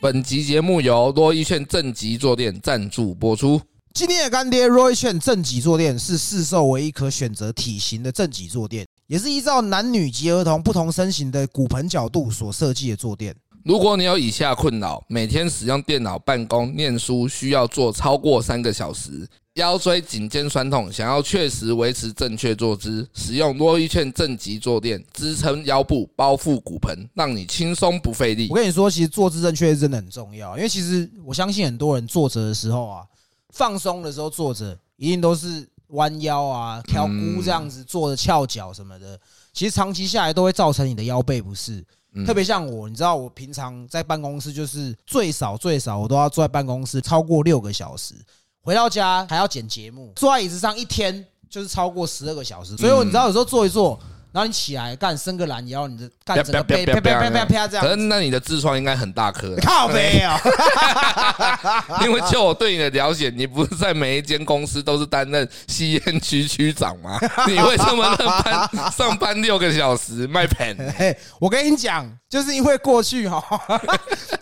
本集节目由多一券正极坐垫赞助播出。今天的干爹 Roy 券正脊坐垫是市售唯一可选择体型的正脊坐垫，也是依照男女及儿童不同身形的骨盆角度所设计的坐垫。如果你有以下困扰：每天使用电脑办公、念书需要坐超过三个小时，腰椎、颈肩酸痛，想要确实维持正确坐姿，使用多一券正极坐垫支撑腰部、包覆骨盆，让你轻松不费力我。跟你说，其实坐姿正确真的很重要，因为其实我相信很多人坐着的时候啊，放松的时候坐着，一定都是弯腰啊、挑箍这样子坐着翘脚什么的。其实长期下来都会造成你的腰背不适。特别像我，你知道，我平常在办公室就是最少最少我都要坐在办公室超过六个小时，回到家还要剪节目，坐在椅子上一天就是超过十二个小时。所以我你知道有时候坐一坐，然后你起来干伸个懒腰，你的干整个背啪啪啪啪啪这可是。那你的痔疮应该很大颗，靠背哦，因为就我对你的了解，你不是在每一间公司都是担任吸烟区区长吗？你为什么认班上班六个小时卖 pen？我跟你讲，就是因为过去哈，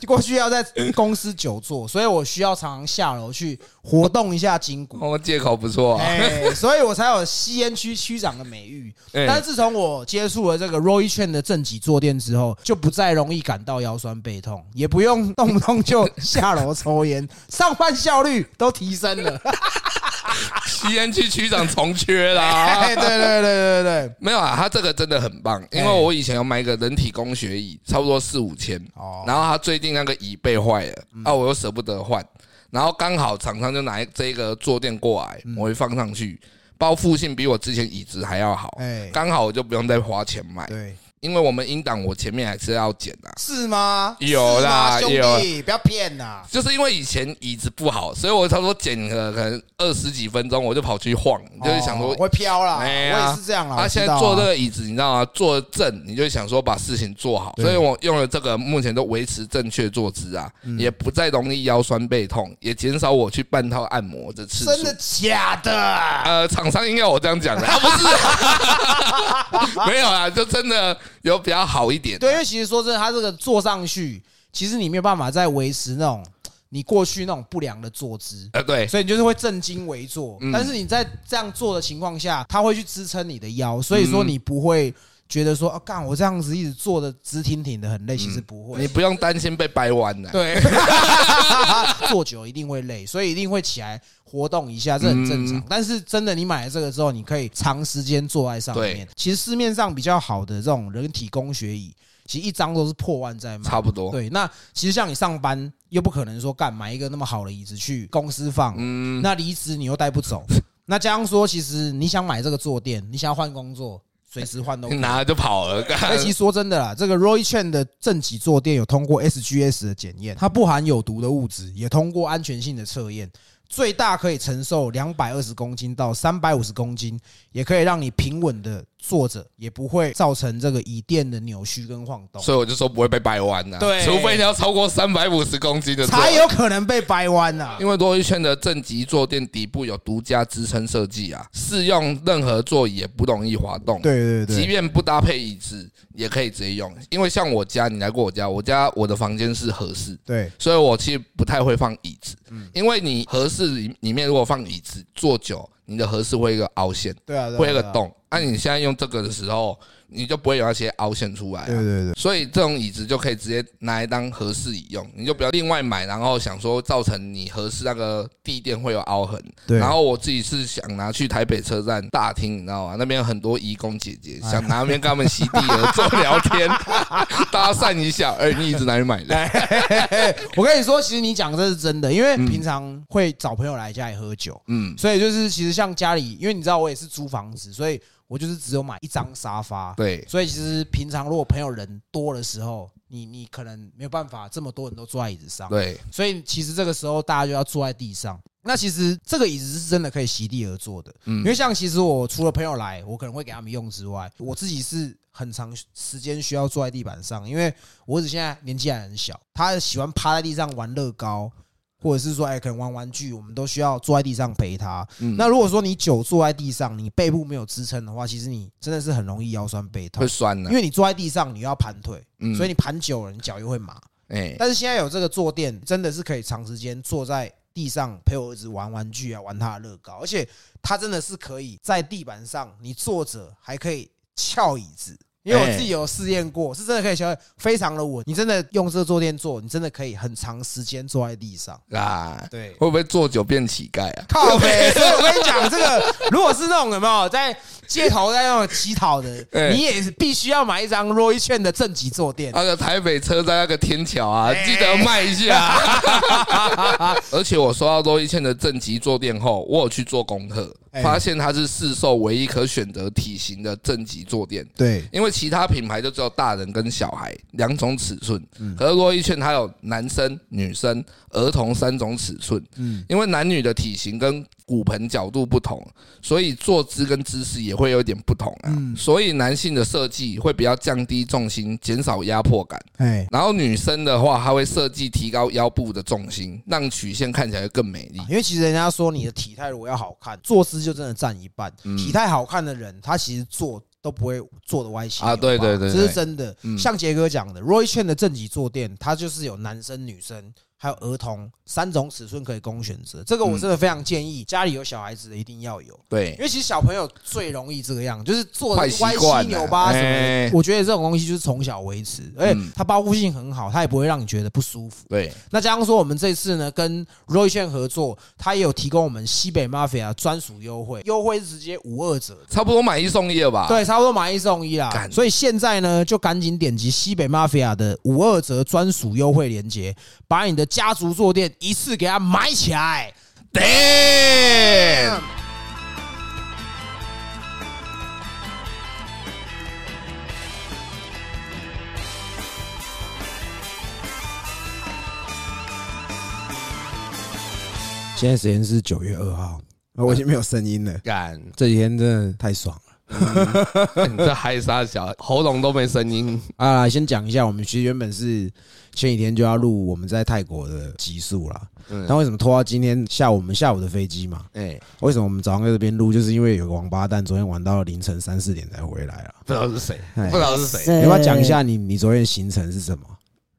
过去要在公司久坐，所以我需要常常下楼去活动一下筋骨。哦，借口不错所以我才有吸烟区区长的美誉。哎但是自从我接触了这个 Roy Chen 的正脊坐垫之后，就不再容易感到腰酸背痛，也不用动不动就下楼抽烟，上班效率都提升了。吸烟区区长重缺啦。哎，对对对对对，没有啊，他这个真的很棒，因为我以前有买一个人体工学椅，差不多四五千，哦，然后他最近那个椅背坏了，啊，我又舍不得换，然后刚好厂商就拿这个坐垫过来，我会放上去，包覆性比我之前椅子还要好，哎，刚好我就不用再花钱买，对，因为我们音档我前面还是要剪啊。是吗？有啦有兄弟，不要骗呐。就是因为以前椅子不好，所以我差不多剪了可能二十几分钟，我就跑去晃，就是想说哦会飘啦，我哎呀也是这样啊。他现在坐这个椅子，你知道吗？坐正，你就想说把事情做好，所以我用了这个，目前都维持正确坐姿啊，嗯也不再容易腰酸背痛，也减少我去半套按摩的次真的。假的？呃，厂商应该我这样讲的，啊，不是，没有啊，就真的 有比较好一点。对，因为其实说真的，他这个坐上去，其实你没有办法再维持那种你过去那种不良的坐姿。呃，对，所以你就是会正襟危坐，嗯但是你在这样做的情况下，它会去支撑你的腰，所以说嗯你不会觉得说，啊，干我这样子一直坐的直挺挺的很累，其实不会。嗯你不用担心被掰弯的。对，坐久一定会累，所以一定会起来活动一下，这很正常。嗯但是真的，你买了这个之后，你可以长时间坐在上面。其实市面上比较好的这种人体工学椅，其实一张都是破万在卖。差不多。对，那其实像你上班又不可能说干买一个那么好的椅子去公司放，嗯，那离职你又带不走。那加上说，其实你想买这个坐垫，你想要换工作，随时换都可以。拿了就跑了。干而其实说真的啦，这个 Roy Chen 的正极坐垫有通过 SGS 的检验，它不含有毒的物质，也通过安全性的测验，最大可以承受两百二十公斤到三百五十公斤，也可以让你平稳的坐着，也不会造成这个椅垫的扭曲跟晃动，所以我就说不会被掰弯的，对除非你要超过三百五十公斤的坐才有可能被掰弯呐。因为多一圈的正极坐垫底部有独家支撑设计啊，适用任何座椅也不容易滑动。，对对即便不搭配椅子也可以直接用。因为像我家，你来过我家，我家我的房间是合适，对，所以我其实不太会放椅子。嗯因为你合适里里面如果放椅子坐久，你的合适会有一个凹陷，对啊，会有一个。洞。那你现在用这个的时候，你就不会有那些凹陷出来啊。对对对，所以这种椅子就可以直接拿来当合适椅用，你就不要另外买，然后想说造成你合适那个地垫会有凹痕。对然后我自己是想拿去台北车站大厅，你知道吗？那边有很多义工姐姐，哎想拿那边跟他们席地而坐聊天，搭讪一下。哎，你椅子哪里买的？我跟你说，其实你讲这是真的，因为平常会找朋友来家里喝酒，嗯，所以就是其实像家里，因为你知道我也是租房子，所以我就是只有买一张沙发。对，所以其实平常如果朋友人多的时候，你你可能没有办法这么多人都坐在椅子上，对，所以其实这个时候大家就要坐在地上。那其实这个椅子是真的可以席地而坐的，嗯。因为像其实我除了朋友来，我可能会给他们用之外，我自己是很长时间需要坐在地板上，因为我儿子现在年纪还很小，他喜欢趴在地上玩乐高，或者是说哎可能玩玩具，我们都需要坐在地上陪他。嗯那如果说你久坐在地上，你背部没有支撑的话，其实你真的是很容易腰酸背痛会，酸的因，为你坐在地上你要盘腿，嗯所以你盘久了你脚又会麻。哎，但是现在有这个坐垫，真的是可以长时间坐在地上陪我儿子玩玩具啊，玩他的乐高，而且它真的是可以在地板上你坐着还可以翘椅子。因为我自己有试验过，是真的可以翘，非常的稳。你真的用这个坐垫坐，你真的可以很长时间坐在地上。啊，对，会不会坐久变乞丐啊？靠背。所以我跟你讲，这个如果是那种有没有在街头在那种乞讨的，哎你也是必须要买一张 Roy 券的正极坐垫。那个台北车站那个天桥啊，哎记得卖一下。而且我收到周一倩的正极坐垫后，我有去做功课，哎发现它是市售唯一可选择体型的正极坐垫。对，因为其他品牌就只有大人跟小孩两种尺寸，嗯可是罗一券它有男生、女生、儿童三种尺寸。嗯，因为男女的体型跟骨盆角度不同，所以坐姿跟姿势也会有点不同啊。嗯所以男性的设计会比较降低重心，减少压迫感。哎，然后女生的话，它会设计提高腰部的重心，让曲线看起来更美丽。因为其实人家说你的体态如果要好看，坐姿就真的占一半。嗯体态好看的人，他其实坐都不会做的歪斜啊对对对对这是真的。嗯。像杰哥讲的，Roy Chen 的正极坐垫，它就是有男生、女生还有儿童三种尺寸可以供选择。这个我真的非常建议家里有小孩子的一定要有。对因，为其实小朋友最容易这个样，就是坐得坏习歪七扭八什么。我觉得这种东西就是从小维持，而且嗯它包覆性很好，它也不会让你觉得不舒服。对，那加上说，我们这次呢跟 Roy 券合作，它也有提供我们西北 Mafia 专属优惠，优惠是直接五二折。差不多买一送一了吧？，对，差不多买一送一啦。所以现在呢，就赶紧点击西北 Mafia 的五二折专属优惠链接，把你的家族坐垫一次给它买起来。damn。现在时间是九月二号，我已经没有声音了。干，这几天真的太爽了。你这嗨啥小，喉咙都没声音。啊，先讲一下，我们其实原本是前几天就要录我们在泰国的集数啦，嗯但为什么拖到今天下午我们下午的飞机嘛？哎，为什么我们早上在这边录？就是因为有个王八蛋昨天玩到凌晨三四点才回来啊。不知道是谁，哎不知道是谁。你要不要讲一下你你昨天的行程是什么？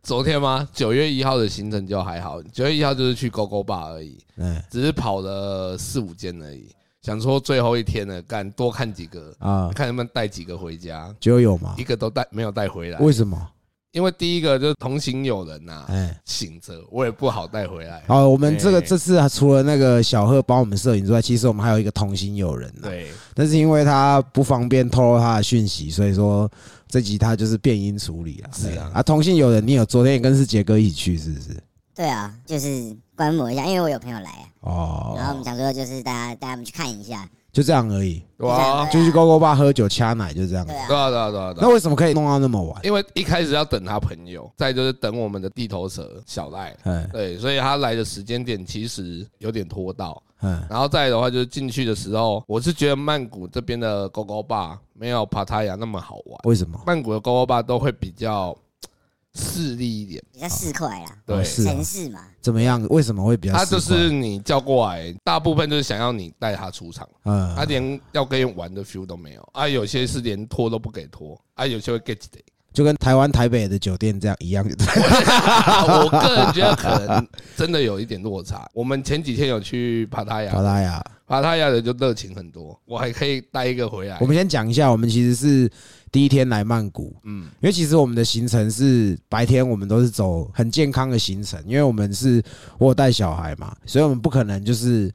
昨天吗？九月一号的行程就还好，九月一号就是去勾勾坝而已，嗯只是跑了四五间而已。想说最后一天了，干多看几个，啊，看能不能带几个回家，就有吗一？个都带没有带回来。为什么？因为第一个就是同行有人呐、哎，醒着我也不好带回来。好，我们这个对这次啊除了那个小贺帮我们摄影之外，其实我们还有一个同行友人呐。对，但是因为他不方便透露他的讯息，所以说这集他就是变音处理了。是啊啊，同行友人，你有昨天也跟是杰哥一起去是不是？对啊，就是观摩一下，因为我有朋友来啊，哦然，后我们想说就是大家带他们去看一下，就这样而已，哇，就去勾勾吧喝酒掐奶，就这样。对啊对，啊对啊对啊对那啊。为什么可以弄到那么晚？因为一开始要等他朋友，再就是等我们的地头蛇小赖，哎对，所以他来的时间点其实有点拖到。嗯，然后再来的话，就是进去的时候，我是觉得曼谷这边的勾勾坝没有帕塔亚那么好玩。为什么？曼谷的勾勾坝都会比较势利一点，比较市侩啦，对哦，是啊城市嘛，怎么样？为什么会比较？他就是你叫过来，大部分就是想要你带他出场，嗯他连要跟你玩的 feel 都没有啊，有些是连拖都不给拖啊，有些会 get 的。就跟台湾台北的酒店这样一样。我个人觉得可能真的有一点落差。我们前几天有去帕塔亚，帕，拉雅，帕塔亚的就热情很多，我还可以带一个回来我。们先讲一下，我们其实是第一天来曼谷，嗯，因为其实我们的行程是白天我们都是走很健康的行程，因为我们是我有带小孩嘛，所以我们不可能就是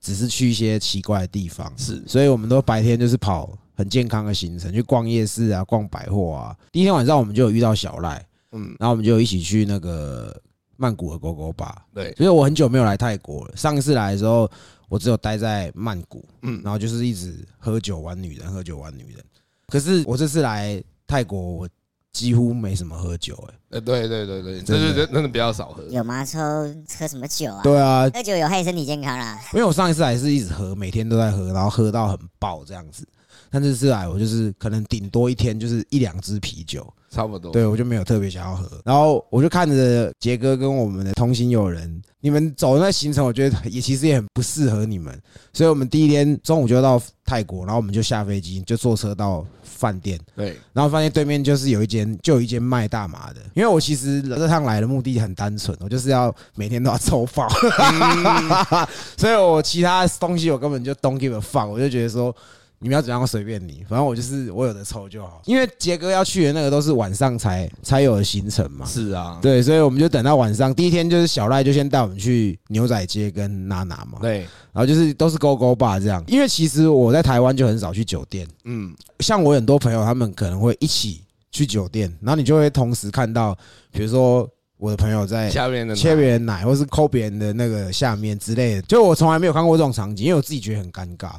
只是去一些奇怪的地方，是。所以我们都白天就是跑很健康的行程，去逛夜市啊，逛百货啊。第一天晚上我们就有遇到小赖，嗯，然后我们就一起去那个曼谷的狗狗吧。对，所以我很久没有来泰国了，上一次来的时候我只有待在曼谷，嗯。然后就是一直喝酒玩女人，喝酒玩女人。可是我这次来泰国，我几乎没什么喝酒、欸，呃，对对对对，真的这是真真的比较少喝。有吗？抽喝什么酒啊？对啊，喝酒有害身体健康啦。因为我上一次还是一直喝，每天都在喝，然后喝到很爆这样子。但这次来我就是可能顶多一天就是一两支啤酒，差不多。对我就没有特别想要喝。然后我就看着杰哥跟我们的同行友人，你们走那行程，我觉得也其实也很不适合你们，所以我们第一天中午就到泰国，然后我们就下飞机，就坐车到饭店，对，然后发现对面就是有一间，就有一间卖大麻的。因为我其实这趟来的目的很单纯，我就是要每天都要抽爆，所以我其他东西我根本就 don't give a fuck，我就觉得说。你们要怎样随便你，反正我就是我有的抽就好。因为杰哥要去的那个都是晚上才才有的行程嘛。是啊，对，所以我们就等到晚上。第一天就是小赖就先带我们去牛仔街跟娜娜嘛。对，然后就是都是勾勾吧这样。因为其实我在台湾就很少去酒店，嗯，像我很多朋友他们可能会一起去酒店，然后你就会同时看到，比如说。我的朋友在下面的切别人奶，或是抠别人的那个下面之类的，就我从来没有看过这种场景，因为我自己觉得很尴尬。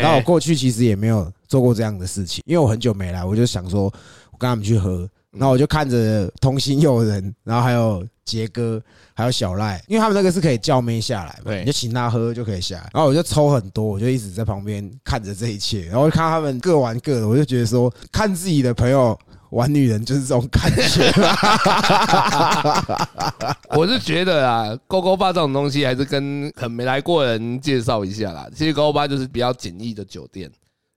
然后我过去其实也没有做过这样的事情，因为我很久没来，我就想说，我跟他们去喝，然后我就看着同心友人，然后还有杰哥，还有小赖，因为他们那个是可以叫妹下来，嘛，你就请他喝就可以下来。然后我就抽很多，我就一直在旁边看着这一切，然后看他们各玩各的，我就觉得说，看自己的朋友。玩女人就是这种感觉，我是觉得啊，勾勾吧这种东西还是跟很没来过人介绍一下啦。其实勾勾吧就是比较简易的酒店，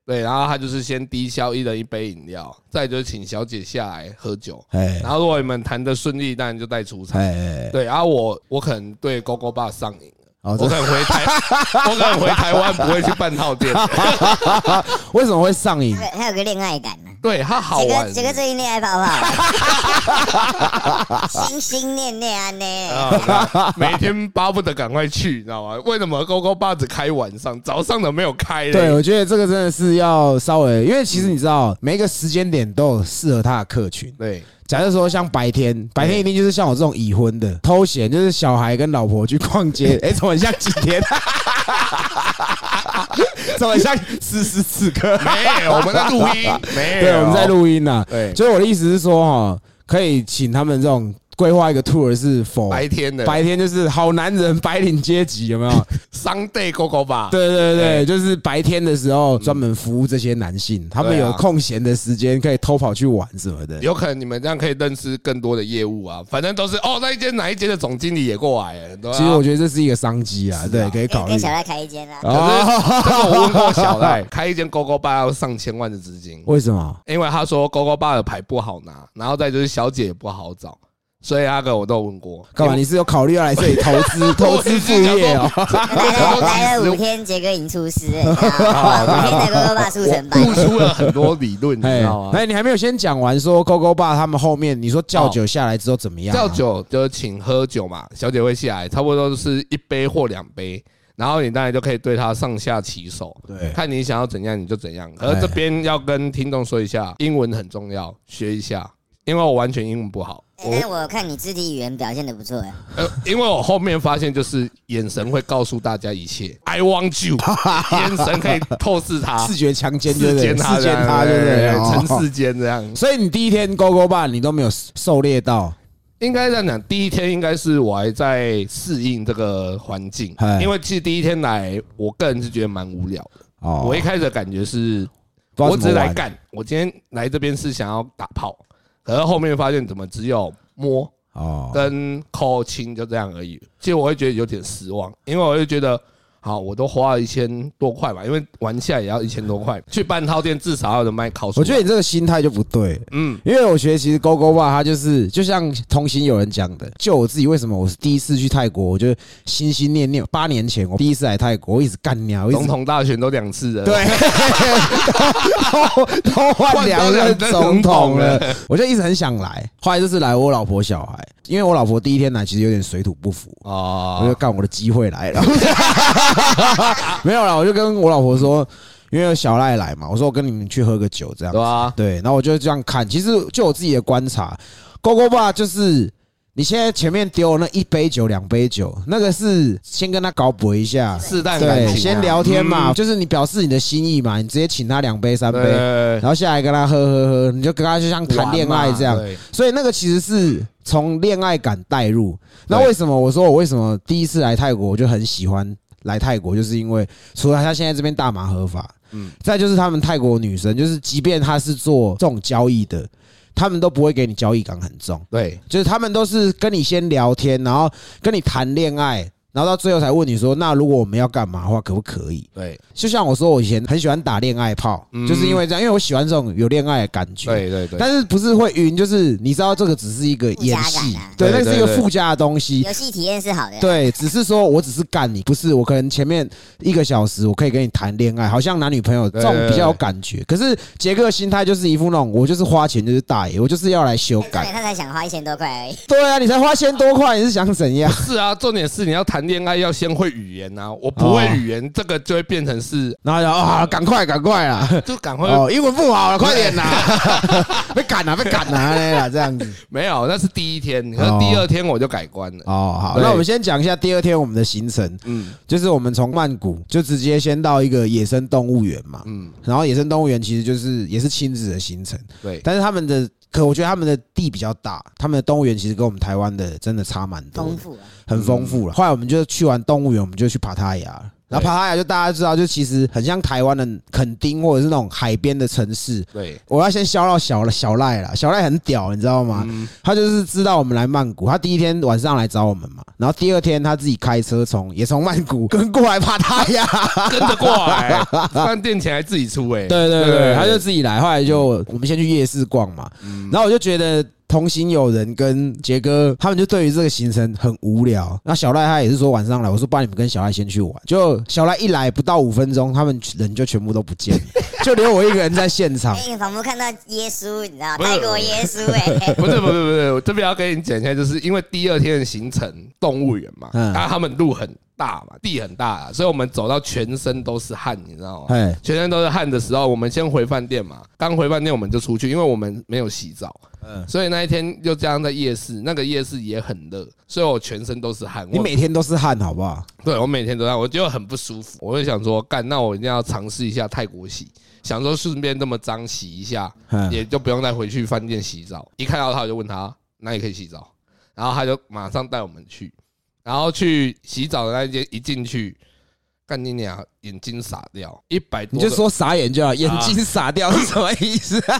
对，然后他就是先低消一人一杯饮料，再就是请小姐下来喝酒，然后如果你们谈的顺利，当然就带出场，对，然后我我可能对勾勾吧上瘾。我可能回台，我可能回台湾不会去半套店。为什么会上瘾？他有个恋爱感呢。对他好玩。这个最近恋爱泡泡，心心念念啊呢。每天巴不得赶快去，你知道吗？为什么勾勾吧只开晚上，早上的没有开？对，我觉得这个真的是要稍微，因为其实你知道，每一个时间点都有适合他的客群。对。假设说像白天，白天一定就是像我这种已婚的偷闲，就是小孩跟老婆去逛街。哎，怎么像几天？怎么像此时此刻？没有，我们在录音。没有，对，我们在录音呢。对，所以我的意思是说，哈，可以请他们这种。规划一个 tour 是否白天的？白天就是好男人白领阶级有没有？Sunday go go 吧？对对对，就是白天的时候专门服务这些男性，他们有空闲的时间可以偷跑去玩什么的。有可能你们这样可以认识更多的业务啊，反正都是哦，那一间哪一间的总经理也过来了。其实我觉得这是一个商机啊，对，可以考虑。跟小赖开一间啊？可是我问过小赖，开一间 go go 吧要上千万的资金，为什么？因为他说 go go 吧的牌不好拿，然后再就是小姐也不好找。所以阿哥我都问过，干嘛？你是有考虑要来这里投资 投资副业哦？来了五天，杰哥已经出师，五天在勾勾爸速成班，付出了很多理论，你知道吗？哎，你还没有先讲完，说勾勾爸他们后面，你说叫酒下来之后怎么样？叫酒就请喝酒嘛，小姐会下来，差不多都是一杯或两杯，然后你当然就可以对他上下其手，对，看你想要怎样你就怎样。而这边要跟听众说一下，英文很重要，学一下，因为我完全英文不好。但我看你肢体语言表现的不错哎。呃，因为我后面发现就是眼神会告诉大家一切，I want you，眼神可以透视他，视觉强奸，视奸他，视奸他，对不对？成世间这样。所以你第一天勾勾吧，你都没有狩猎到。应该这样讲，第一天应该是我还在适应这个环境，因为其实第一天来，我个人是觉得蛮无聊的。哦。我一开始的感觉是，我只是来干，我今天来这边是想要打炮。可是后面发现怎么只有摸哦跟抠亲就这样而已，其实我会觉得有点失望，因为我会觉得。好，我都花了一千多块吧，因为玩下也要一千多块。去半套店至少要能卖烤。我觉得你这个心态就不对，嗯，因为我觉得其实勾勾吧，它就是就像同行有人讲的，就我自己为什么我是第一次去泰国，我就心心念念。八年前我第一次来泰国，我一直干鸟，总统大选都两次了，对，都换两任总统了，我就一直很想来。后来就是来我老婆小孩，因为我老婆第一天来其实有点水土不服啊，我就干我的机会来了。没有啦，我就跟我老婆说，因为有小赖来嘛，我说我跟你们去喝个酒，这样对啊，对，然后我就这样看，其实就我自己的观察，勾勾吧，就是你现在前面丢那一杯酒、两杯酒，那个是先跟他搞补一下，试探对，先聊天嘛，就是你表示你的心意嘛，你直接请他两杯、三杯，然后下来跟他喝喝喝，你就跟他就像谈恋爱这样，所以那个其实是从恋爱感带入。那为什么我说我为什么第一次来泰国我就很喜欢？来泰国就是因为，除了他现在这边大麻合法，嗯，再就是他们泰国女生，就是即便她是做这种交易的，他们都不会给你交易感很重，对就是他们都是跟你先聊天，然后跟你谈恋爱。然后到最后才问你说，那如果我们要干嘛的话，可不可以？对就像我说，我以前很喜欢打恋爱炮，嗯就是因为这样，因为我喜欢这种有恋爱的感觉。对对对，但是不是会晕，就是你知道这个只是一个演戏对，对那是一个对对附加的东西。游戏体验是好的，，对，只是说我只是干你，不是我可能前面一个小时我可以跟你谈恋爱，好像男女朋友这对对种比较有感觉。可是杰克的心态就是一副那种，我就是花钱就是大爷，我就是要来修改。他才想花一千多块而已。对啊，你才花千多块，你是想怎样？是啊，重点是你要谈恋爱要先会语言啊，我不会语言，这个就会变成是然后就啊，赶快赶快啊！就赶快哦，英文不好了，快点 呐！被赶了，被赶了啦，这样子。没有，那是第一天，可是第二天我就改观了。哦，好，那我们先讲一下第二天我们的行程，嗯。就是我们从曼谷就直接先到一个野生动物园嘛，嗯，然后野生动物园其实就是也是亲子的行程，对，但是他们的可我觉得他们的地比较大，他们的动物园其实跟我们台湾的真的差蛮多，丰富啊，很丰富了。后来我们就去完动物园，我们就去爬塔亚。然后帕塔亚就大家知道，就其实很像台湾的垦丁或者是那种海边的城市。对，我要先消到小小赖了，小赖很屌，你知道吗？嗯他就是知道我们来曼谷，他第一天晚上来找我们嘛，然后第二天他自己开车从也从曼谷 跟过来帕塔亚。跟着过来，饭店钱还自己出哎。对对对，他就自己来。后来就我们先去夜市逛嘛，嗯然后我就觉得同行友人跟杰哥他们就对于这个行程很无聊。那小赖他也是说晚上来，我说不然你们跟小赖先去玩。就小赖一来不到五分钟，他们人就全部都不见了，就留我一个人在现场哎、。你仿佛看到耶稣，你知道泰国耶稣 哎、不是不是不是，我这边要跟你讲一下，就是因为第二天的行程动物园嘛，嗯然后他们路很大嘛，地很大啊，所以我们走到全身都是汗，你知道吗？哎，全身都是汗的时候，我们先回饭店嘛。刚回饭店我们就出去，因为我们没有洗澡，嗯，所以那一天就这样在夜市，那个夜市也很热，所以我全身都是汗。我你每天都是汗，好不好？对我每天都这样，我就很不舒服。我就想说，干，那我一定要尝试一下泰国洗，想说顺便这么脏洗一下，嗯，也就不用再回去饭店洗澡。一看到他，我就问他哪里可以洗澡，然后他就马上带我们去，然后去洗澡的那一间一进去，干你娘，眼睛傻掉，一百多，你就说傻眼就好，眼睛傻掉是什么意思？啊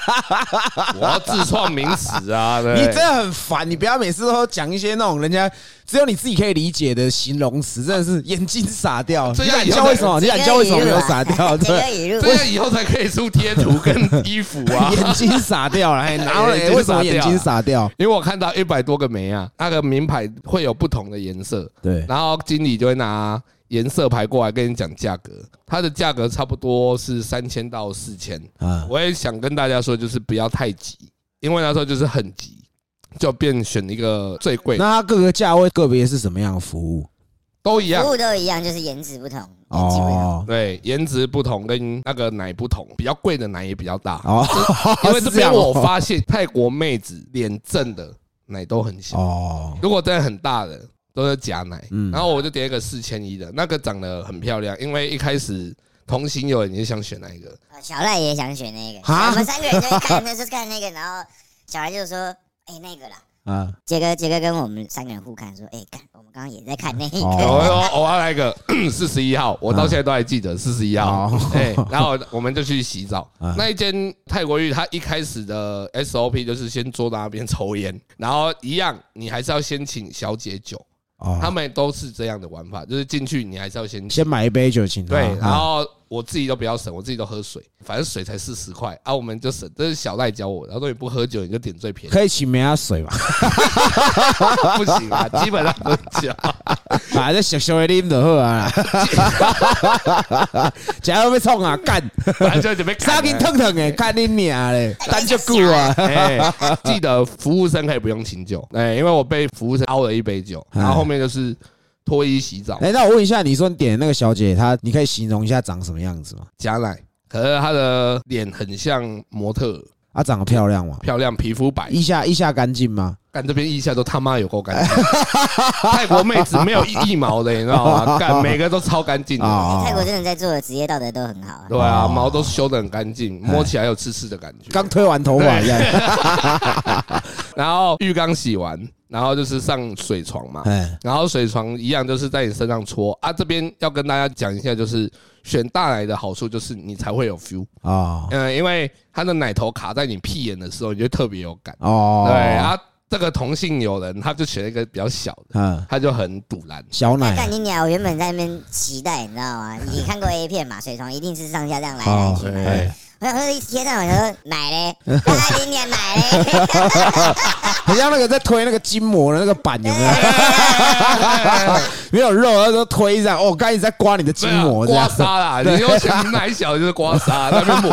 我要自创名词啊！你真的很烦，你不要每次都讲一些那种人家只有你自己可以理解的形容词，真的是眼睛傻掉。你敢教为什么？你敢教为什么没有傻掉？这样以后才可以出贴图跟 衣服啊！眼睛傻掉了，哎，然后嘞，眼睛为什么眼睛傻掉？因为我看到一百多个枚啊，那个名牌会有不同的颜色，对，然后经理就会拿颜色牌过来跟你讲价格，它的价格差不多是三千到四千。啊，我也想跟大家说，就是不要太急，因为那时候就是很急，就变选一个最贵的，那它各个价位个别是什么样的服务？都一样服。务都一样，就是颜值不同，颜值不同。哦对，颜值不同，跟那个奶不同，比较贵的奶也比较大。哦，因为这边 我发现泰国妹子脸正的奶都很小，哦，如果真的很大的都是假奶。嗯然后我就点一个四千一的，那个长得很漂亮，因为一开始同行有人也想选那一个，呃小赖也想选那个，好我们三个人就看，那时候看那个，然后小赖就说：“哎、那个啦。”啊，杰哥，杰哥跟我们三个人互看，说：“哎、看，我们刚刚也在看那个。哦我说我要来一个四十一号，我到现在都还记得四十一号哦。哎，然后我们就去洗澡啊。那一间泰国浴，它一开始的 SOP 就是先坐在那边抽烟，然后一样，你还是要先请小姐酒，哦，他们都是这样的玩法，就是进去你还是要先先买一杯酒请他对，然啊后我自己都比较省，我自己都喝水，反正水才四十块啊，我们就省。这是小赖教我的，然后说你不喝酒你就点最便宜，可以请梅亚水嘛？不行啊，基本上喝酒。啊，这小小的啉就好啊啦，假如被冲啊，干，反正就准备杀紧腾腾诶，看你娘嘞，单就久啊，哎，记得服务生可以不用请酒，哎，因为我被服务生凹了一杯酒，然后后面就是脱衣洗澡。哎，那我问一下，你说你点那个小姐，她你可以形容一下长什么样子吗？加奶，可是她的脸很像模特儿，她长得漂亮吗？漂亮，皮肤白，腋下腋下干净吗？干这边腋下都他妈有够干净，泰国妹子没有一一毛的，你知道吗？干每个都超干净的。啊泰国真的在做的职业道德都很好啊。对啊，哦毛都修得很干净，摸起来有刺刺的感觉。刚推完头发一样，然后浴缸洗完，然后就是上水床嘛，哎，然后水床一样就是在你身上搓啊。这边要跟大家讲一下，就是选大奶的好处就是你才会有 feel，啊嗯，因为它的奶头卡在你屁眼的时候，你就特别有感。哦，对，啊，这个同性友人他就选了一个比较小的，嗯，他就很堵然。干小奶你鸟！我原本在那边期待，你知道吗？你看过 A 片嘛？水床一定是上下这样来来去。哎，我想说一贴上，我说奶嘞，干你娘奶嘞！很像那个在推那个筋膜的那个板，有没有？没有肉，那时候推这样，哦，刚一直在刮你的筋膜这刮。痧啦，你又嫌奶小就是刮痧，那边抹。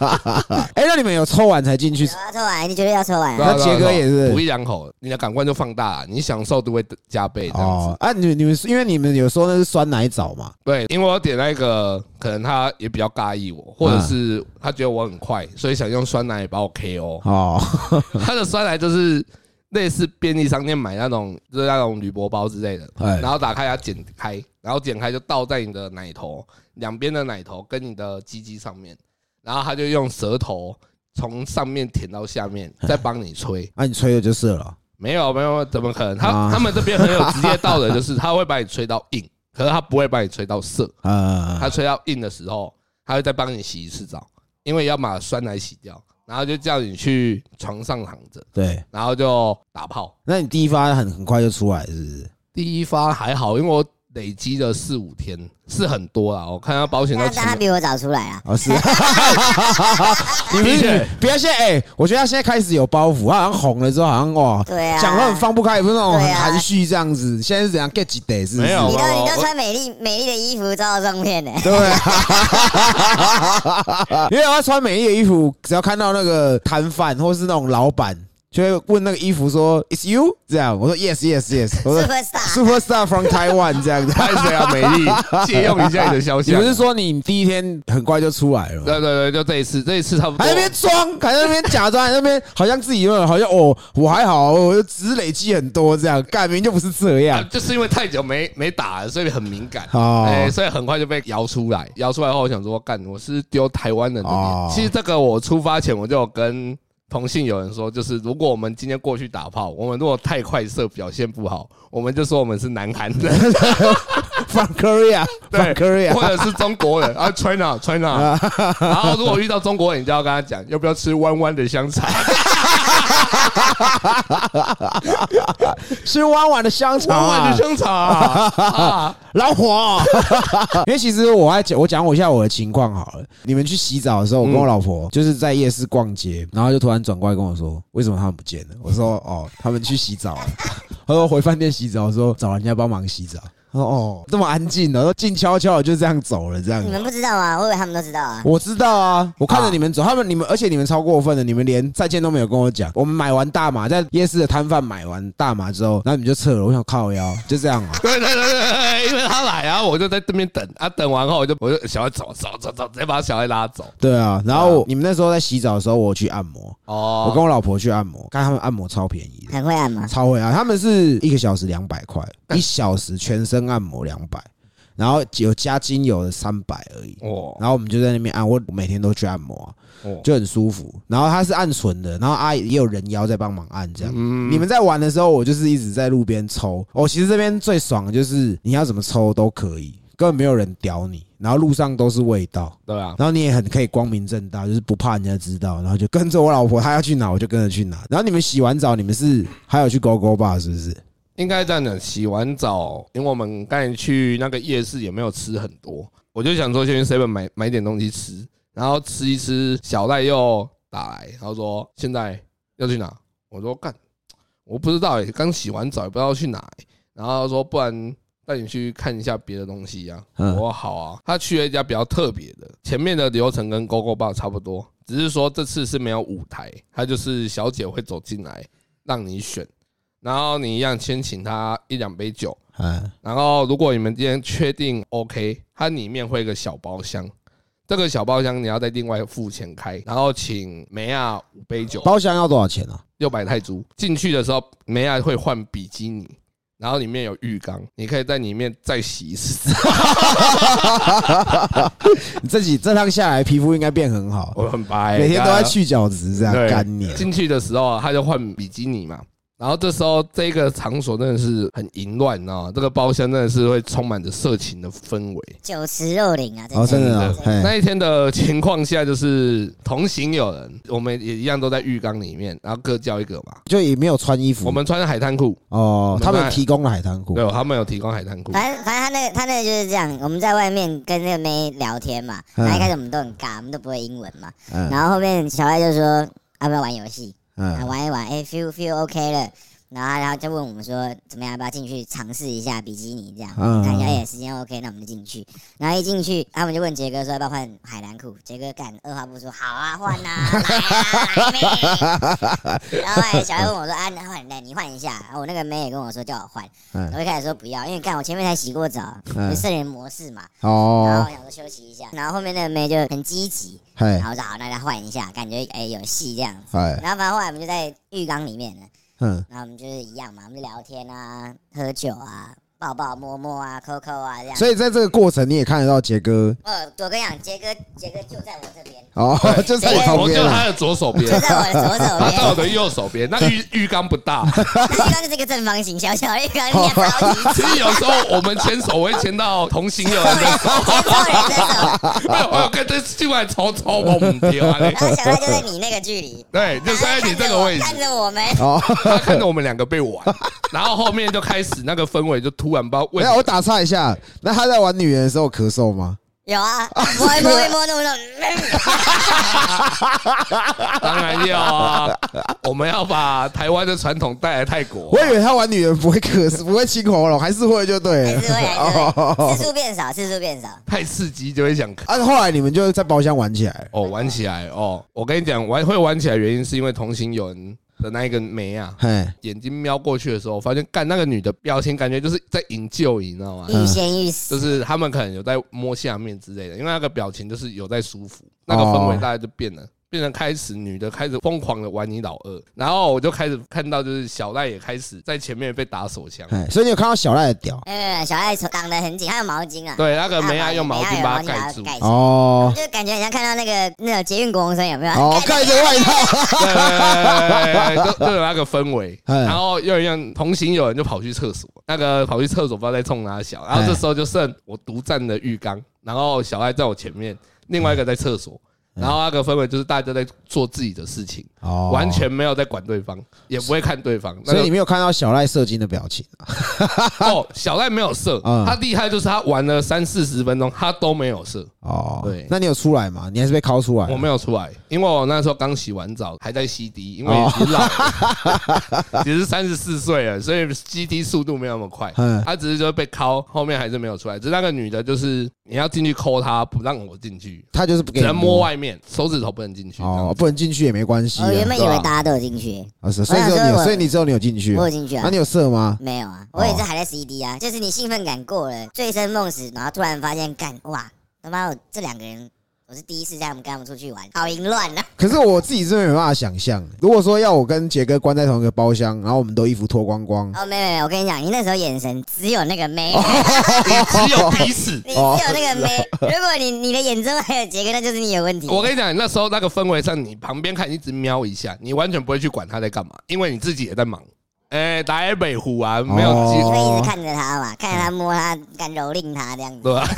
哎，那你们有抽完才进去有？啊，抽完，你绝对要抽完。那杰哥也是补一两口，你的感官就放大，你享受度会加倍这样子。哦啊，你你们因为你们有说那是酸奶澡嘛？对，因为我点那个，可能他也比较介意我，或者是他觉得我很快，所以想用酸奶把我 KO。哦，他的酸奶就是类似便利商店买那种，就是那种铝箔包之类的，哎然后打开它剪开，然后剪开就倒在你的奶头两边的奶头跟你的鸡鸡上面，然后他就用舌头从上面舔到下面，再帮你吹。那你吹了就是了。没有没有，怎么可能？他啊他们这边很有直接到的，就是他会把你吹到硬，可是他不会把你吹到涩。啊他吹到硬的时候，他会再帮你洗一次澡，因为要把酸奶洗掉，然后就叫你去床上躺着，对，然后就打炮。那你第一发很很快就出来，是不是？第一发还好，因为我累积了四五天，是很多啦。我看他保险都那请他比我早出来啊！哦，是，你不是的确不要现在哎，我觉得他现在开始有包袱，他好像红了之后，好像哇，对啊，讲话很放不开，也不是那种很含蓄这样子。现在是怎样 get 几 day 是？没有你都我你都穿美丽美丽的衣服照照照片呢。对啊，因为他穿美丽的衣服，只要看到那个摊贩或是那种老板，就会问那个衣服说 "Is you？" 这样，我说 "Yes, yes, yes"，我说 Superstar，"Superstar from Taiwan" 这样子。拍谁啊？美丽，借用一下你的肖像。你不是说你第一天很快就出来了吗？对对对，就这一次，这一次差不多。还在那边装，还在那边假装，还在那边好像自己有，好像哦，我还好，我只是累积很多这样，干明明就不是这样啊，。就是因为太久没没打了，所以很敏感。哦哎，所以很快就被摇出来。摇出来后，我想说，干，我是丢台湾人的哦脸。其实这个我出发前我就跟同性有人说，就是如果我们今天过去打炮，我们如果太快射表现不好，我们就说我们是南韩人，From Korea，对 from Korea，或者是中国人啊，China China。然后如果遇到中国人，你就要跟他讲，要不要吃弯弯的香肠？吃弯弯的香肠弯弯啊的，香肠啊啊！老火。因为其实我还讲，我讲我一下我的情况好了。你们去洗澡的时候，我跟我老婆就是在夜市逛街，然后就突然转过来跟我说，为什么他们不见了？我说哦，他们去洗澡了。他说回饭店洗澡，说找人家帮忙洗澡。他说哦，这么安静的，说静悄悄的就这样走了，这样你。们不知道啊？我以为他们都知道啊。我知道啊，我看着你们走，他们你们，而且你们超过分的，你们连再见都没有跟我讲。我们买完大麻，在夜市的摊贩买完大麻之后，然后你们就撤了。我想靠腰，就这样啊。对对对对对，因为他来啊，我就在这边等啊，等完后我就我就小孩走走走走，直接把小孩拉走。对啊，然后你们那时候在洗澡的时候，我去按摩，哦我跟我老婆去按摩，看他们按摩超便宜的，很会按吗？超会啊！他们是一个小时两百块，一小时全身按摩两百，然后有加精油的三百而已。哦然后我们就在那边按，我每天都去按摩啊、哦，就很舒服。然后他是按纯的，然后阿姨也有人妖在帮忙按这样。嗯你们在玩的时候，我就是一直在路边抽。哦，其实这边最爽的就是你要怎么抽都可以，根本没有人屌你，然后路上都是味道。对啊，然后你也很可以光明正大，就是不怕人家知道，然后就跟着我老婆，她要去哪我就跟着去哪。然后你们洗完澡，你们是还有去勾勾吧？是不是？应该这样讲。洗完澡，因为我们刚才去那个夜市也没有吃很多，我就想说先去 seven 买买点东西吃，然后吃一吃。小赖又打来，他说现在要去哪？我说干，我不知道哎、刚洗完澡也不知道去哪、欸。然后他说不然带你去看一下别的东西呀、嗯我说好啊。他去了一家比较特别的，前面的流程跟 GoGo Bar 差不多，只是说这次是没有舞台，他就是小姐会走进来让你选。然后你一样先请他一两杯酒，嗯，然后如果你们今天确定 OK，它里面会有一个小包厢，这个小包厢你要再另外付钱开，然后请梅亚五杯酒，包厢要多少钱啊？六百泰铢。进去的时候，梅亚会换比基尼，然后里面有浴缸，你可以在里面再洗一次。你 自己这趟下来，皮肤应该变很好，我很白，每天都在去角质，这样对干你。进去的时候啊，他就换比基尼嘛，然后这时候这个场所真的是很淫乱，你知道吗？这个包厢真的是会充满着色情的氛围。酒池肉林啊，哦，真的啊，那一天的情况下就是同行有人，我们也一样都在浴缸里面，然后各叫一个嘛。就也没有穿衣服。我们穿海滩裤，哦，他们提供了海滩裤。对，他们有提供海滩裤。反正反正他那个他那个就是这样，我们在外面跟那个妹聊天嘛，然后一开始我们都很尬，我们都不会英文嘛，嗯然后后面小爱就说要不要玩游戏，啊嗯，玩一玩，哎 feel feel OK 了。然后，然后就问我们说，怎么样，要不要进去尝试一下比基尼这样？嗯看一下，哎，时间 OK，那我们就进去。然后一进去，他们就问杰哥说要不要换海蓝裤。杰哥干，二话不说，好啊，换啊，来啊，来妹。然后后来小黑问我说啊，那换来你换一下。然后我那个妹也跟我说叫我换，嗯我一开始说不要，因为干我前面才洗过澡，嗯就圣人模式嘛。然后哦我，想说休息一下，然后后面那个妹就很积极，嘿然，后我说好，那再换一下，感觉哎有戏这样子。哎，然后反正后来我们就在浴缸里面了，嗯，那我们就是一样嘛，我们就聊天啊、喝酒啊、抱抱摸摸啊、扣扣啊这样。所以在这个过程你也看得到杰哥。呃，我跟你讲，杰哥，杰哥就在我这边，哦，就在我旁边就他的左手边。就，在我的左手他在我边。的右手边。那 浴浴缸不大，浴缸就是一个正方形，小小浴缸，其实有时候我们牵手会牵到同行有人的手，我有跟这进来超超猛丢啊！然后小赖就在你那个距离，对，就在你这个位置，看着我们，哦，他看着我们两个被玩，然后后面就开始那个氛围就突然不知道为没有，我打岔一下，那他在玩女人的时候咳嗽吗？有啊，摸一摸一摸那么弄，当然要啊，我们要把台湾的传统带来泰国我。以为他玩女人不会咳嗽，不会清喉咙，还是会就对了。还是会还是会，次数变少，次数变少。太刺激就会想咳啊，后来你们就在包厢玩起来。哦，玩起来哦！我跟你讲，玩会玩起来原因是因为同行有人的那一个眉啊，嘿，眼睛瞄过去的时候，发现干那个女的表情，感觉就是在营救，你知道吗？欲仙欲就，是他们可能有在摸下面之类的，因为那个表情就是有在舒服，那个氛围大概就变了。变成开始女的开始疯狂的玩你老二，然后我就开始看到就是小赖也开始在前面被打手枪，嘿，所以你有看到小赖的屌？呃，小赖手挡得很紧，还有毛巾啊，对，那个梅亚用毛巾把它它盖住，哦。就感觉很像看到那个那个捷运国王生有没有？哦，盖着外套，对对对对，就就有那个氛围，哎然后又一样同行有人就跑去厕所，那个跑去厕所不知道在冲哪小，然后这时候就剩我独占的浴缸，然后小赖在我前面，另外一个在厕所。然后那个氛围就是大家在做自己的事情，哦完。全没有在管对方，也不会看对方。所以你没有看到小赖射精的表情啊？哦，小赖没有射，嗯他厉害就是他玩了三四十分钟，他都没有射，哦，对那你有出来吗？你还是被拷出来？我没有出来，因为我那时候刚洗完澡，还在 CD，因为已经老了，只是三十四岁了，所以 CD 速度没有那么快。嗯他只是就被敲，后面还是没有出来。只是那个女的，就是你要进去抠她，不让我进去，他就是不给你只能摸外面，手指头不能进去。哦，不能进去也没关系原本以为大家都有进去，啊是，所以只有你所以你只有你有进去？我有进去啊。那你，有射吗？没有啊，我也是还在 CD 啊，就是你兴奋感过了，醉生梦死，然后突然发现干哇，他妈我这两个人，我是第一次带他们跟他们出去玩，好淫乱啊！可是我自己真的没办法想象，如果说要我跟杰哥关在同一个包厢，然后我们都衣服脱光光，哦，没有没有，我跟你讲，你那时候眼神只有那个妹，你只有彼此。你只有那个妹，如果你你的眼中还有杰哥，那就是你有问题。我跟你讲，那时候那个氛围上，你旁边看一直瞄一下，你完全不会去管他在干嘛，因为你自己也在忙。哎，台北虎啊，没有哦机你会一直看着他嘛，看着他摸他，敢蹂躏他这样子。对吧？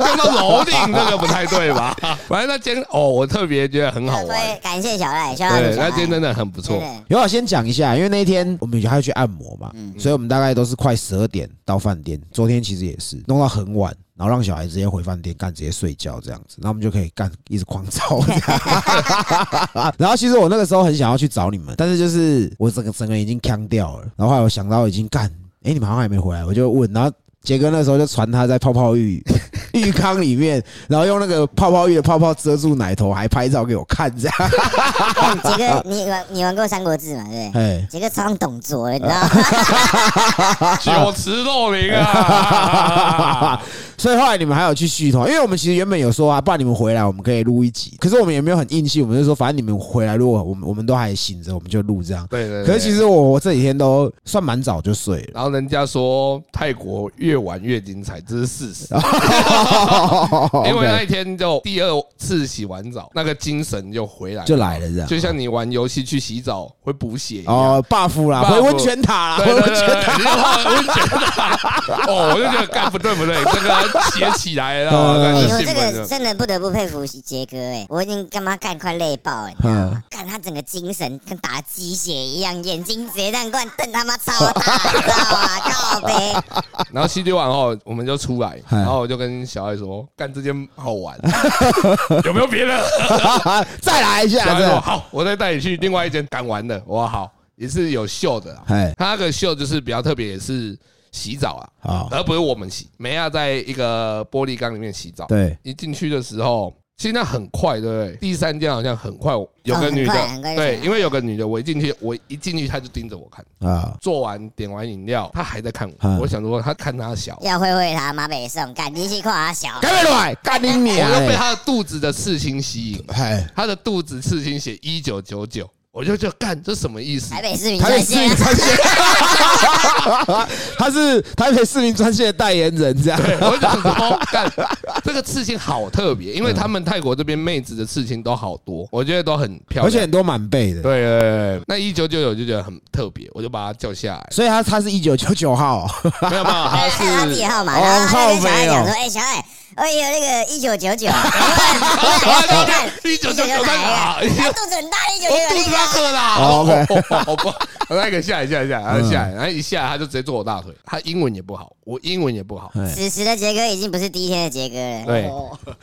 用到蹂躏这个不太对吧？反正那间哦，我特别觉得很好所玩，以感谢小赖，小赖对，那间真的很不错有我先讲一下，因为那一天我们还要去按摩嘛，嗯所以我们大概都是快十二点到饭店。昨天其实也是弄到很晚，然后让小孩直接回饭店干，直接睡觉这样子，那我们就可以干一直狂操。然后其实我那个时候很想要去找你们，但是就是我整个整个人已经腔掉了。然后后来我想到已经干，哎，你们好像还没回来，我就问，然后杰哥那时候就传他在泡泡浴 浴缸里面，然后用那个泡泡浴的泡泡遮住奶头，还拍照给我看，这样。哎杰哥，你玩你玩过《三国志》嘛？对不对？哎，杰哥超像董卓，你知道吗？酒池肉林啊！所以后来你们还有去续团，因为我们其实原本有说啊，不然你们回来我们可以录一集，可是我们也没有很硬气，我们就说反正你们回来，如果我们我们都还醒着，我们就录这样。对对对。可是其实我我这几天都算蛮早就睡了。然后人家说泰国越玩越精彩，这是事实。因为那一天就第二次洗完澡，那个精神就回来，就来了这样。就像你玩游戏去洗澡会补血哦，buff 啦，回温泉塔啦，回温泉塔，温泉塔。哦，我就觉得干不对不对，这个写起来了。你说这个真的不得不佩服杰哥哎，我已经干嘛干快累爆了，嗯，干他整个精神跟打鸡血一样，眼睛直接这样灌，瞪他妈超大，知道吗？靠呗。然后洗涤完后，我们就出来，然后我就跟小爱说，干这间好玩，有没有别的？再来一下。好，我再带你去另外一间敢玩的，我，好，也是有秀的。哎，他那个秀就是比较特别，也是。洗澡啊，啊而不是我们洗。梅亚在一个玻璃缸里面洗澡。对，一进去的时候，其实那很快，对不对？第三间好像很快，有个女的，对，因为有个女的，我一进去，我一进去，她就盯着我看啊。做完点完饮料，她还在看我。我想说，她看她小，要会会她马北胜，赶紧去看她小。干不来，干你娘！我又被她的肚子的刺青吸引，她的肚子刺青写一九九九。我就就干，这什么意思？台北市民专线，他是台北市民专线的代言人，这样。我想说，干这个刺青好特别，因为他们泰国这边妹子的刺青都好多，我觉得都很漂亮，而且很多满背的。对对对，那一九九九就觉得很特别，我就把他叫下来。所以他他是一九九九号，没有没有，他是他自己号码。哦，号没有。说，哎，小爱。哎呦，那个一九九九，看一九九九哪一个？他肚子很大，一九九九那个。饿啦，OK，好吧，那个下来下一下来，然后下来，然后一下来他就直接坐我大腿。他英文也不好，我英文也不好。此时的杰哥已经不是第一天的杰哥了。对，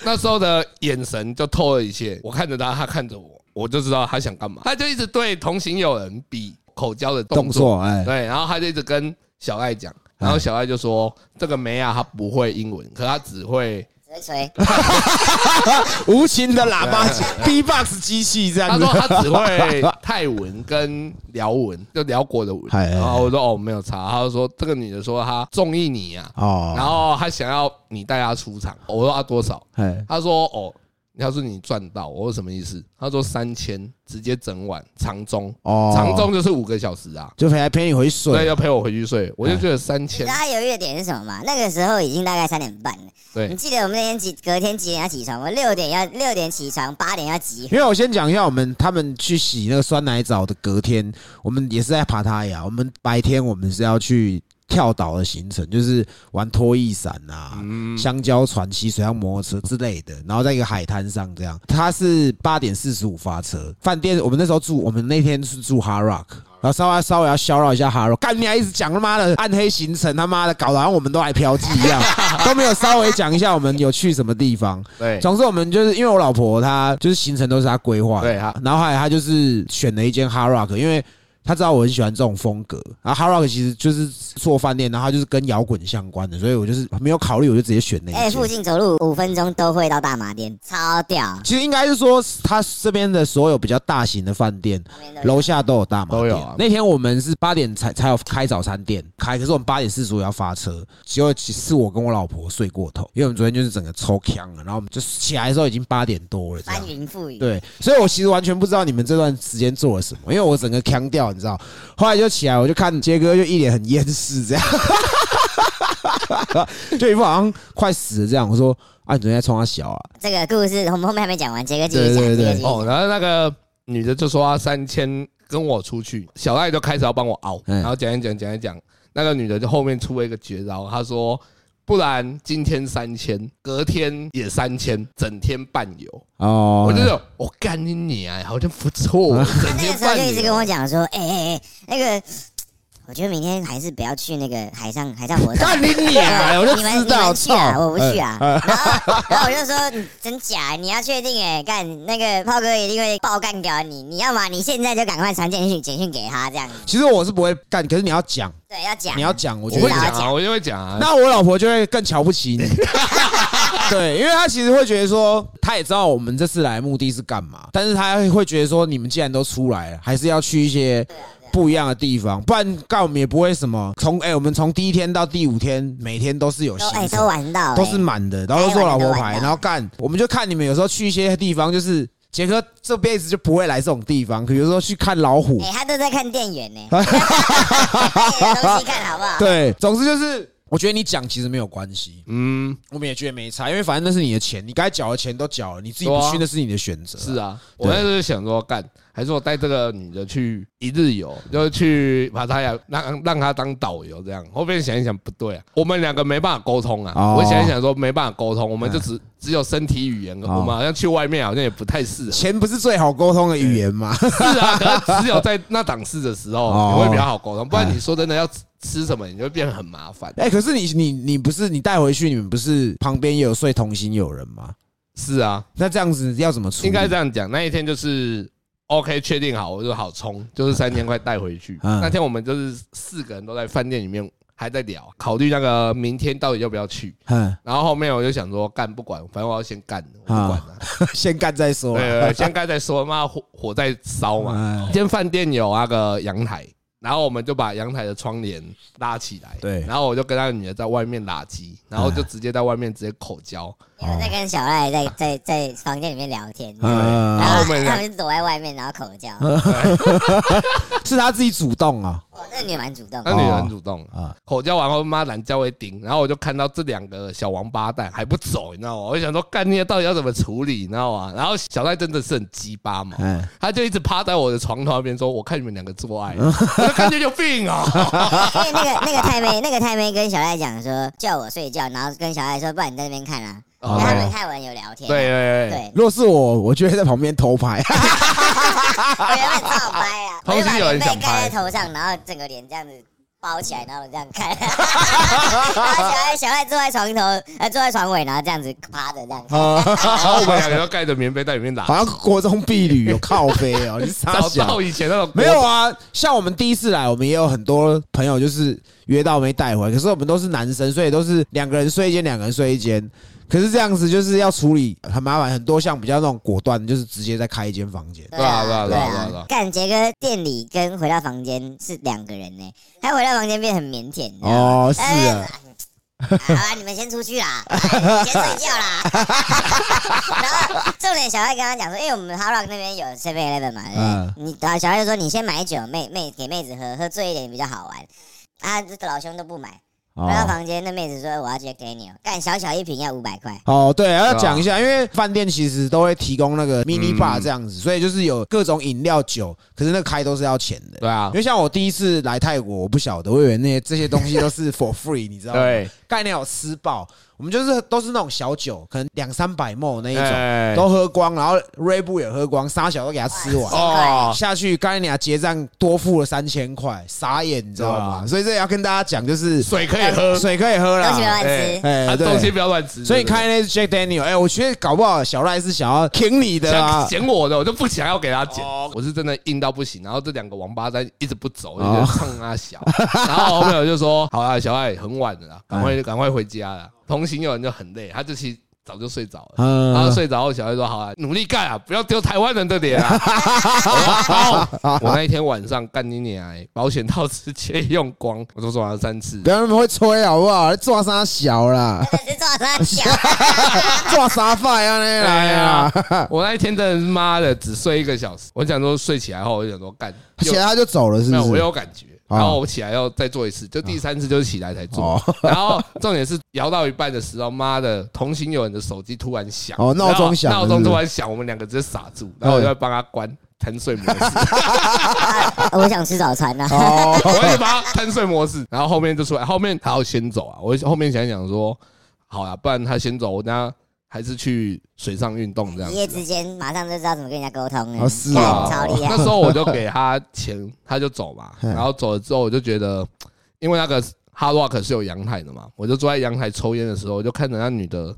那时候的眼神就透了一切。我看着他，他看着我，我就知道他想干嘛。他就一直对同行友人比口交的动作，哎，对，然后他就一直跟小爱讲。然后小爱就说：“这个梅亚他不会英文，可他只会锤 无情的喇叭 B-box 机器这样。他说他只会 泰文跟辽文，就辽国的文。然后我说哦没有查。他就说这个女的说她中意你啊，哦，然后她想要你带她出场。我说啊多少？他说哦。”要是你赚到，我说什么意思？他说三千，直接整晚长中哦，长中就是五个小时啊，就陪陪你回去睡，对，要陪我回去睡，我就觉得三千。他犹豫的点是什么嘛？那个时候已经大概三点半了。对，你记得我们那天几隔天几点要起床？我六点要六点起床，八点要集合。因为我先讲一下，我们他们去洗那个酸奶澡的隔天，我们也是在爬塔呀。我们白天我们是要去。跳岛的行程就是玩拖衣伞啊、香蕉船、骑水上摩托车之类的，然后在一个海滩上这样。他是八点四十五发车，饭店我们那时候住，我们那天是住 Hard Rock，然后稍微稍微要骚扰一下 Hard Rock。干你还一直讲他妈的暗黑行程，他妈的搞得好像我们都还嫖妓一样，都没有稍微讲一下我们有去什么地方。对，总之我们就是因为我老婆她就是行程都是她规划，对哈，然后后来她就是选了一间 Hard Rock，因为。他知道我很喜欢这种风格，然后 Hard Rock 其实就是做饭店，然后就是跟摇滚相关的，所以我就是没有考虑，我就直接选那。哎，附近走路五分钟都会到大麻店，超屌。其实应该是说，他这边的所有比较大型的饭店，楼下都有大麻都有。那天我们是八点才才有开早餐店开，可是我们八点四十五要发车，结果是我跟我老婆睡过头，因为我们昨天就是整个抽枪了，然后我们就起来的时候已经八点多了。翻云覆雨。对，所以我其实完全不知道你们这段时间做了什么，因为我整个腔掉。你知道，后来就起来，我就看杰哥就一脸很厌世，这样，就一副好像快死了这样。我说：“啊，你昨天冲他小啊？”这个故事我们后面还没讲完，杰哥继续讲。对对对。哦，然后那个女的就说：“三千跟我出去。”小赖就开始要帮我熬，然后讲一讲讲一讲，那个女的就后面出了一个绝招，她说。不然今天三千，隔天也三千，整天半游哦。我就说，我干你你啊，好像不错。整天半游。就一直跟我讲说，哎哎哎，那个。我觉得明天还是不要去那个海上海上活动。干你娘！我就你们你们去啊，我不去啊。然后 然后我就说真假，你要确定哎，干那个炮哥一定会爆干掉你。你要么你现在就赶快传简讯简讯给他这样。其实我是不会干，可是你要讲。对，要讲。你要讲，我就会讲，我就会讲啊。那我老婆就会更瞧不起你。对，因为她其实会觉得说，她也知道我们这次来目的是干嘛，但是她会觉得说，你们既然都出来了，还是要去一些。不一样的地方，不然干我们也不会什么从哎、我们从第一天到第五天，每天都是有行程都玩到，都哎。是满的，然后都做老婆牌，然后干，我们就看你们有时候去一些地方，就是杰哥这辈子就不会来这种地方，比如说去看老虎。哎，，他都在看店员呢，有东西看好不好？对，总之就是。我觉得你讲其实没有关系，嗯，我们也觉得没差，因为反正那是你的钱，你该缴的钱都缴了，你自己不去那是你的选择。是啊，我那时候想说，干，还是我带这个女的去一日游，就是去把她呀让让她当导游这样。后面想一想不对啊，我们两个没办法沟通啊。哦我想一想说没办法沟通，我们就只只有身体语言，哦我们好像去外面好像也不太适合。钱不是最好沟通的语言吗？是啊，可是只有在那档次的时候，哦你会比较好沟通，不然你说真的要吃吃什么，你就会变得很麻烦。哎、可是你你你不是你带回去，你们不是旁边也有睡同行友人吗？是啊，那这样子要怎么处理？应该这样讲。那一天就是 OK，确定好，我就好冲，就是三千块带回去。嗯那天我们就是四个人都在饭店里面还在聊，考虑那个明天到底要不要去。嗯，然后后面我就想说，干不管，反正我要先干，我不管了。先干再说。对，先干再说，妈火火在烧嘛。今天饭店有那个阳台，然后我们就把阳台的窗帘拉起来。对然后我就跟那个女的在外面拉鸡，然后就直接在外面直接口交。你们在跟小赖在在在房间里面聊天，嗯然后我们他们就躲在外面，然后口交。是他自己主动啊哦，那个女的蛮主动那，女的很主动，啊！口交完后，妈懒觉会顶，然后我就看到这两个小王八蛋还不走，你知道吗？我就想说，干你到底要怎么处理，你知道吗？然后小赖真的是很鸡巴嘛，嗯，他就一直趴在我的床头那边说：“我看你们两个做爱，感觉有病啊！”因 为那个那个太妹，那个太妹跟小赖讲说叫我睡觉，然后跟小赖说，不然你在那边看啊。他们泰文有聊天啊，对对对，对，如果是我，我就会在旁边偷拍。我原本照拍啊，我就把同时有人棉被想拍盖在头上，然后整个脸这样子包起来，然后我这样看，然后小爱小爱坐在床头，呃，坐在床尾，然后这样子趴着这样看。然后 我们两个都盖着棉被在里面打。好，像国中婢女有靠背哦，你是傻找小到以前那种没有啊，像我们第一次来，我们也有很多朋友就是约到没带回来，可是我们都是男生，所以都是两个人睡一间，两个人睡一间。可是这样子就是要处理很麻烦，很多像比较那种果断，就是直接再开一间房间。对啊对啊对对啊对啊对啊干杰哥店里跟回到房间是两个人呢，他回到房间变很腼腆，哦，是啊，啊，好啊，你们先出去啦，先睡觉啦。然后重点，小爱跟他讲说，因为我们 Hard Rock 那边有 Seven Eleven 嘛，对不嗯对？你然后小爱就说你先买酒，妹妹给妹子喝，喝醉一点比较好玩。啊，这个老兄都不买，回到哦房间，那妹子说我要 Jack Daniel，干小小一瓶要五百块。哦，对，要讲一下，因为饭店其实都会提供那个 mini bar 嗯这样子，所以就是有各种饮料酒，可是那个开都是要钱的。对啊因，为像我第一次来泰国，我不晓得，我以为那些这些东西都是 for free，你知道吗？对，概念有吃爆，我们就是都是那种小酒，可能两三百 ml 那一种，哎都喝光，然后瑞布也喝光，沙小都给他吃完。哦，下去，刚才你结账多付了三千块，傻眼，你知道吗？所以这也要跟大家讲，就是水可以喝，水可以喝啦。东西不要乱吃，哎东西不要乱吃。所以你看那 Jack Daniel，哎，我觉得搞不好小赖是想要挺你的啊想。捡我的，我就不想要给他捡哦。我是真的硬到不行，然后这两个王八蛋一直不走，就哦觉得冲他小。然后后面我就说：“好啊，小爱很晚了啦，赶哎快赶快回家了。”同行有人就很累，他就其实早就睡着了。嗯然后睡着后，小黑说：“好啊，努力干啊，不要丢台湾人的脸啊！”好，我那一天晚上干你娘欸，保险套直接用光，我都做完了三次不。要那么会吹好不好？做啥小啦，真的是做啥小？做啥饭啊那来啊！我那一天真的是妈的只睡一个小时，我想说睡起来后，我就想说干，起来他就走了，是不是？我有感觉。啊然后我起来要再做一次，就第三次就是起来才做哦。然后重点是摇到一半的时候，妈的，同行有人的手机突然响，哦闹钟响闹钟突然响，我们两个直接傻住，然后我就要帮他关贪睡模式，我想吃早餐呐。哦，我一直帮他贪睡模式，然后后面就出来，后面他要先走啊，我后面想一想说，好啊，不然他先走，我等下还是去水上运动这样子啊。一夜之间马上就知道怎么跟人家沟通了，哦是啊超厉害那。时候我就给他钱，他就走嘛。嗯然后走了之后，我就觉得，因为那个 Hard Rock 是有阳台的嘛，我就坐在阳台抽烟的时候，我就看着那女的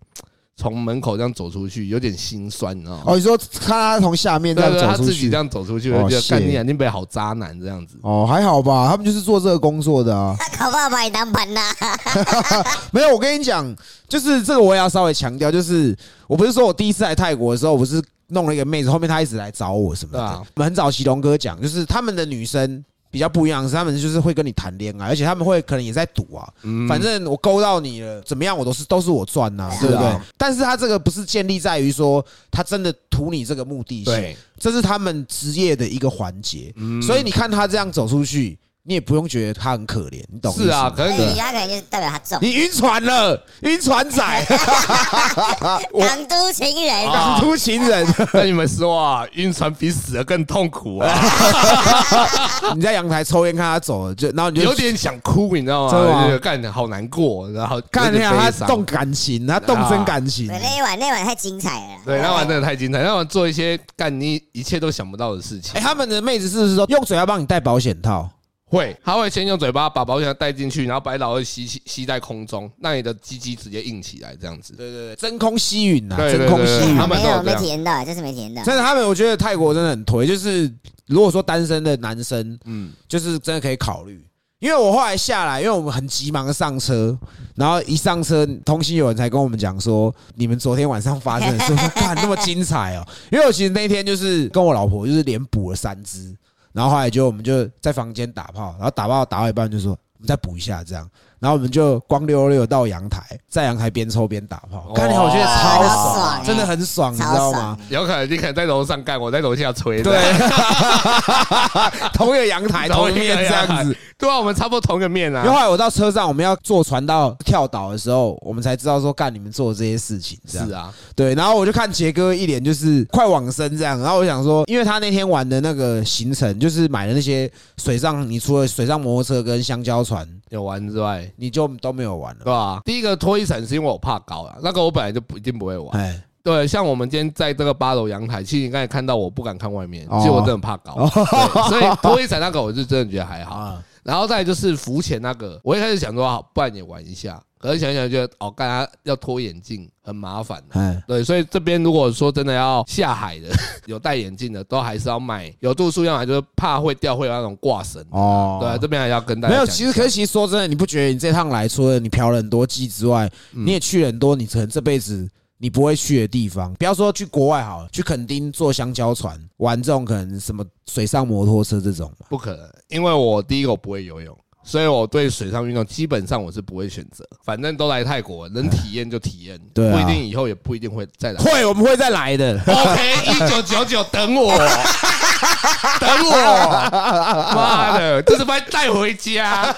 从门口这样走出去，有点心酸，你知道吗？哦，你说看他从下面这样走出去他自己这，样走出去，我就觉得哦是干你眼睛北好渣男这样子。哦，还好吧，他们就是做这个工作的啊。他搞不好把你当盘呐。没有，我跟你讲，就是这个我也要稍微强调，就是我不是说我第一次来泰国的时候，我不是弄了一个妹子，后面她一直来找我什么的。啊我们很早期龙哥讲，就是他们的女生。比较不一样的是，他们就是会跟你谈恋爱，而且他们会可能也在赌啊。嗯反正我勾到你了，怎么样我都是都是我赚呐、对不对？但是他这个不是建立在于说他真的图你这个目的性，对，这是他们职业的一个环节。嗯所以你看他这样走出去，你也不用觉得他很可怜，你懂？是啊，可能你你他可能就是代表他中你晕船了，晕船仔，港都情人，啊港都情人，跟你们说啊，晕船比死了更痛苦啊，你在阳台抽烟看他走了，就然后你就有点想哭，你知道吗？真的好难过，然后看一下他动感情，他动真感情，那一晚那一晚太精彩了啦。对，那晚真的太精彩，那晚做一些干你一切都想不到的事情哎，。他们的妹子是不是说用嘴要帮你戴保险套？会，他会先用嘴巴把保险套带进去，然后把老二吸吸吸在空中，让你的鸡鸡直接硬起来，这样子。对对对，真空吸吮呐，真空吸吮他。们没有都没体验到，这是没体验到。真的，他们我觉得泰国真的很推，就是如果说单身的男生，嗯，就是真的可以考虑。因为我后来下来，因为我们很急忙的上车，然后一上车，同行有人才跟我们讲说，你们昨天晚上发生的事，我说看那么精彩哦。因为我其实那天就是跟我老婆就是连补了三支，然后后来就我们就在房间打炮，然后打炮打到一半就说我们再补一下这样，然后我们就光溜溜到阳台，在阳台边抽边打炮，看起来我觉得超爽，真的很爽，你知道吗？有可能你可能在楼上干，我在楼下吹。对，同一个阳台，同一面这样子。对啊，我们差不多同一个面因为啊。后来我到车上，我们要坐船到跳岛的时候，我们才知道说，干你们做的这些事情，这样是啊，对。然后我就看杰哥一脸就是快往生这样，然后我想说，因为他那天玩的那个行程就是买的那些水上，你除了水上摩托车跟香蕉船，有玩之外，你就都没有玩了。对吧？第一个脱衣伞是因为我怕高啊，那个我本来就不一定不会玩。哎，对，像我们今天在这个八楼阳台，其实你刚才看到我不敢看外面，哦其实我真的怕高，所以脱衣伞那个我是真的觉得还好。啊，然后再来就是浮潜那个，我一开始想说好，不然也玩一下，可是想一想觉得哦，干他要脱眼镜很麻烦。哎，对，所以这边如果说真的要下海的，有戴眼镜的，都还是要买有度数，要买就是怕会掉，会有那种挂绳。哦，对，这边还要跟大家没有，其实可是其实说真的，你不觉得你这趟来，除了你嫖了很多妓之外，嗯你也去了很多你可能这辈子你不会去的地方。不要说去国外好了，去垦丁坐香蕉船，玩这种可能什么水上摩托车这种。不可能，因为我第一个我不会游泳，所以我对水上运动基本上我是不会选择。反正都来泰国，能体验就体验，对啊不一定以后也不一定会再来。会，我们会再来的。OK，一九九九，等我，等我，妈的，这是把你带回家。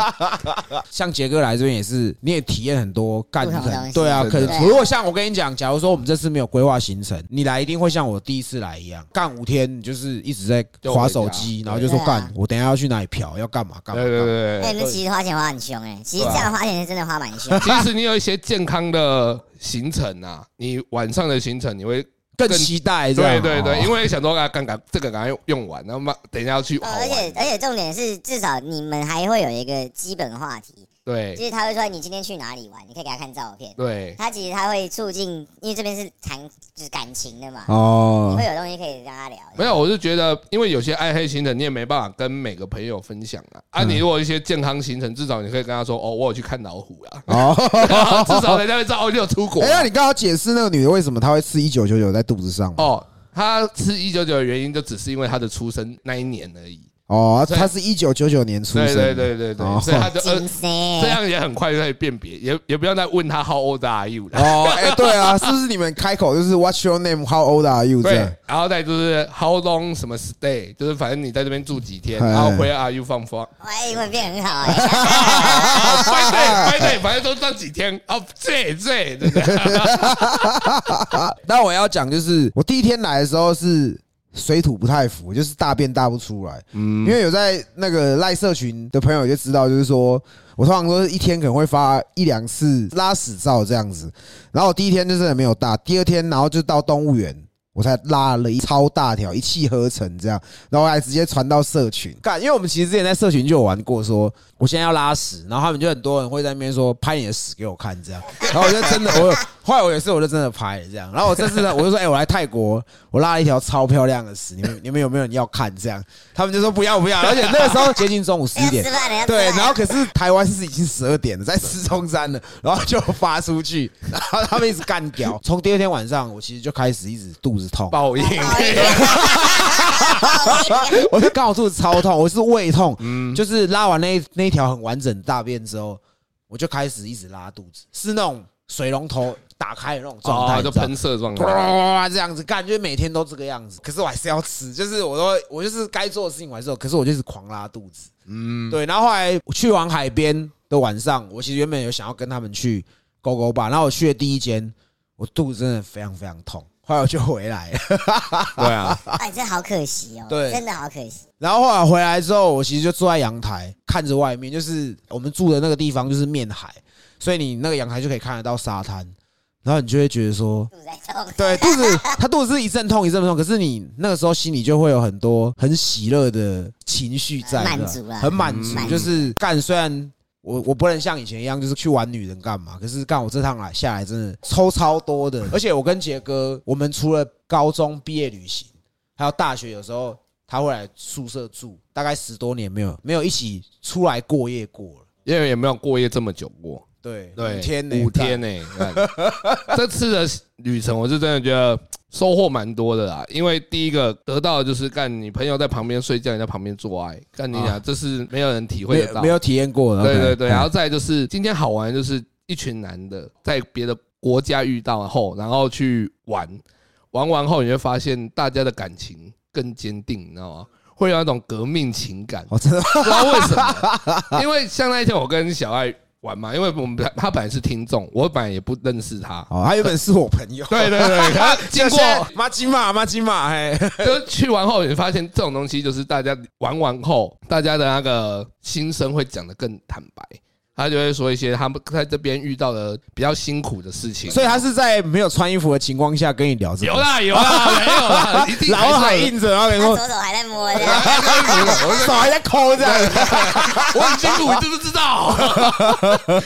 像杰哥来这边也是，你也体验很多干可不同的东西能对啊，可对对能如果像我跟你讲，假如说我们这次没有规划行程，你来一定会像我第一次来一样，干五天，你就是一直在划手机，然后就说干，我等一下要去哪里嫖，要干嘛干嘛。对对对哎，对，你们其实花钱花很凶哎，其实这样花钱是真的花蛮凶。其实你有一些健康的行程啊，你晚上的行程你会更期待。对对对，哦因为想说啊，刚刚这个赶快用完，然后嘛，等一下要去而且。而且重点是，至少你们还会有一个基本话题，对就是他会说你今天去哪里玩，你可以给他看照片。对，他其实他会促进，因为这边是谈就是感情的嘛，你哦会，有东西可以跟他聊。没有，我是觉得，因为有些爱黑行程你也没办法跟每个朋友分享啊。啊，嗯你如果一些健康行程，至少你可以跟他说，哦，我有去看老虎啊，哦，至少人家会知道哦，你有出国哎，。那你刚刚解释那个女的为什么她会吃一九九九在肚子上？哦，她吃一九九的原因，就只是因为她的出生那一年而已。哦，他是一九九九年出生对的，对对对哦对，所以他就呃这样也很快就可以辨别，也也不要再问他 How old are you 了。哦，哎，对啊，是不是你们开口就是 What's your name? How old are you？这对样，然后再就是 How long 什么 stay，就是反正你在这边住几天，哎然后 Where are you from from？哇，英文变很好哎。哦，拜对拜对，反正都这几天哦，对对对对，但我要讲就是，我第一天来的时候是水土不太服，就是大便大不出来。嗯因为有在那个赖社群的朋友就知道，就是说我通常都是一天可能会发一两次拉屎照这样子。然后我第一天就真的没有大，第二天然后就到动物园。我才拉了一超大条，一气呵成这样，然后还直接传到社群干，因为我们其实之前在社群就有玩过说我现在要拉屎，然后他们就很多人会在那边说拍你的屎给我看这样，然后我就真的我有后来我有一次我就真的拍了这样，然后我这次呢 我就说哎、我来泰国，我拉了一条超漂亮的屎，你们你们有没有人要看这样？他们就说不要不要，而且那个时候接近中午十一点。对，然后可是台湾是已经十二点了，在吃中山了，然后就发出去，然后他们一直干掉。从第二天晚上，我其实就开始一直肚子子痛，报应。我就刚好肚子超痛，我是胃痛，嗯，就是拉完那那一条很完整的大便之后，我就开始一直拉肚子，是那种水龙头打开的那种状态，哦，就喷射状态。这样子，感觉每天都这个样子。可是我还是要吃，就是我都我就是该做的事情我还是做，可是我就是狂拉肚子。嗯，对，然后后来去完海边的晚上，我其实原本有想要跟他们去勾勾吧，然后我去的第一间，我肚子真的非常非常痛，后来我就回来了。对啊，哎，这好可惜哦，对真的好可惜。然后后来回来之后，我其实就坐在阳台看着外面，就是我们住的那个地方就是面海，所以你那个阳台就可以看得到沙滩，然后你就会觉得说，肚子在痛，对，肚子他肚子是一阵痛一阵痛，可是你那个时候心里就会有很多很喜乐的情绪在，满足了很满足嗯，就是干。虽然我我不能像以前一样，就是去玩女人干嘛，可是干我这趟来下来真的抽超多的，而且我跟杰哥，我们除了高中毕业旅行，还有大学，有时候他会来宿舍住，大概十多年没有没有一起出来过夜过了。因为也没有过夜这么久过。对，对，五天呢，五天呢。干 这次的旅程，我是真的觉得收获蛮多的啦。因为第一个得到的就是干你朋友在旁边睡觉，你在旁边做爱，干你啊讲这是没有人体没会得到有没。有体验过的，对对对，嗯然后再就是今天好玩，就是一群男的在别的国家遇到后，然后去玩，玩完后你会发现大家的感情更坚定，你知道吗？会有那种革命情感，我，真的不知道为什么。因为像那一天我跟小爱玩嘛，因为我们本他本来是听众，我本来也不认识他。哦，他原本是我朋友，对对对，他经过马吉马马吉马，嘿，就去完后，你发现这种东西就是大家玩完后，大家的那个心声会讲得更坦白。他就会说一些他们在这边遇到的比较辛苦的事情。所以他是在没有穿衣服的情况下跟你聊这个，有啦有啦，没有啦，一定 然后还还是有硬着，然后跟你说他左手还在摸这样，手还在抠这样，我很辛苦，你知不知道？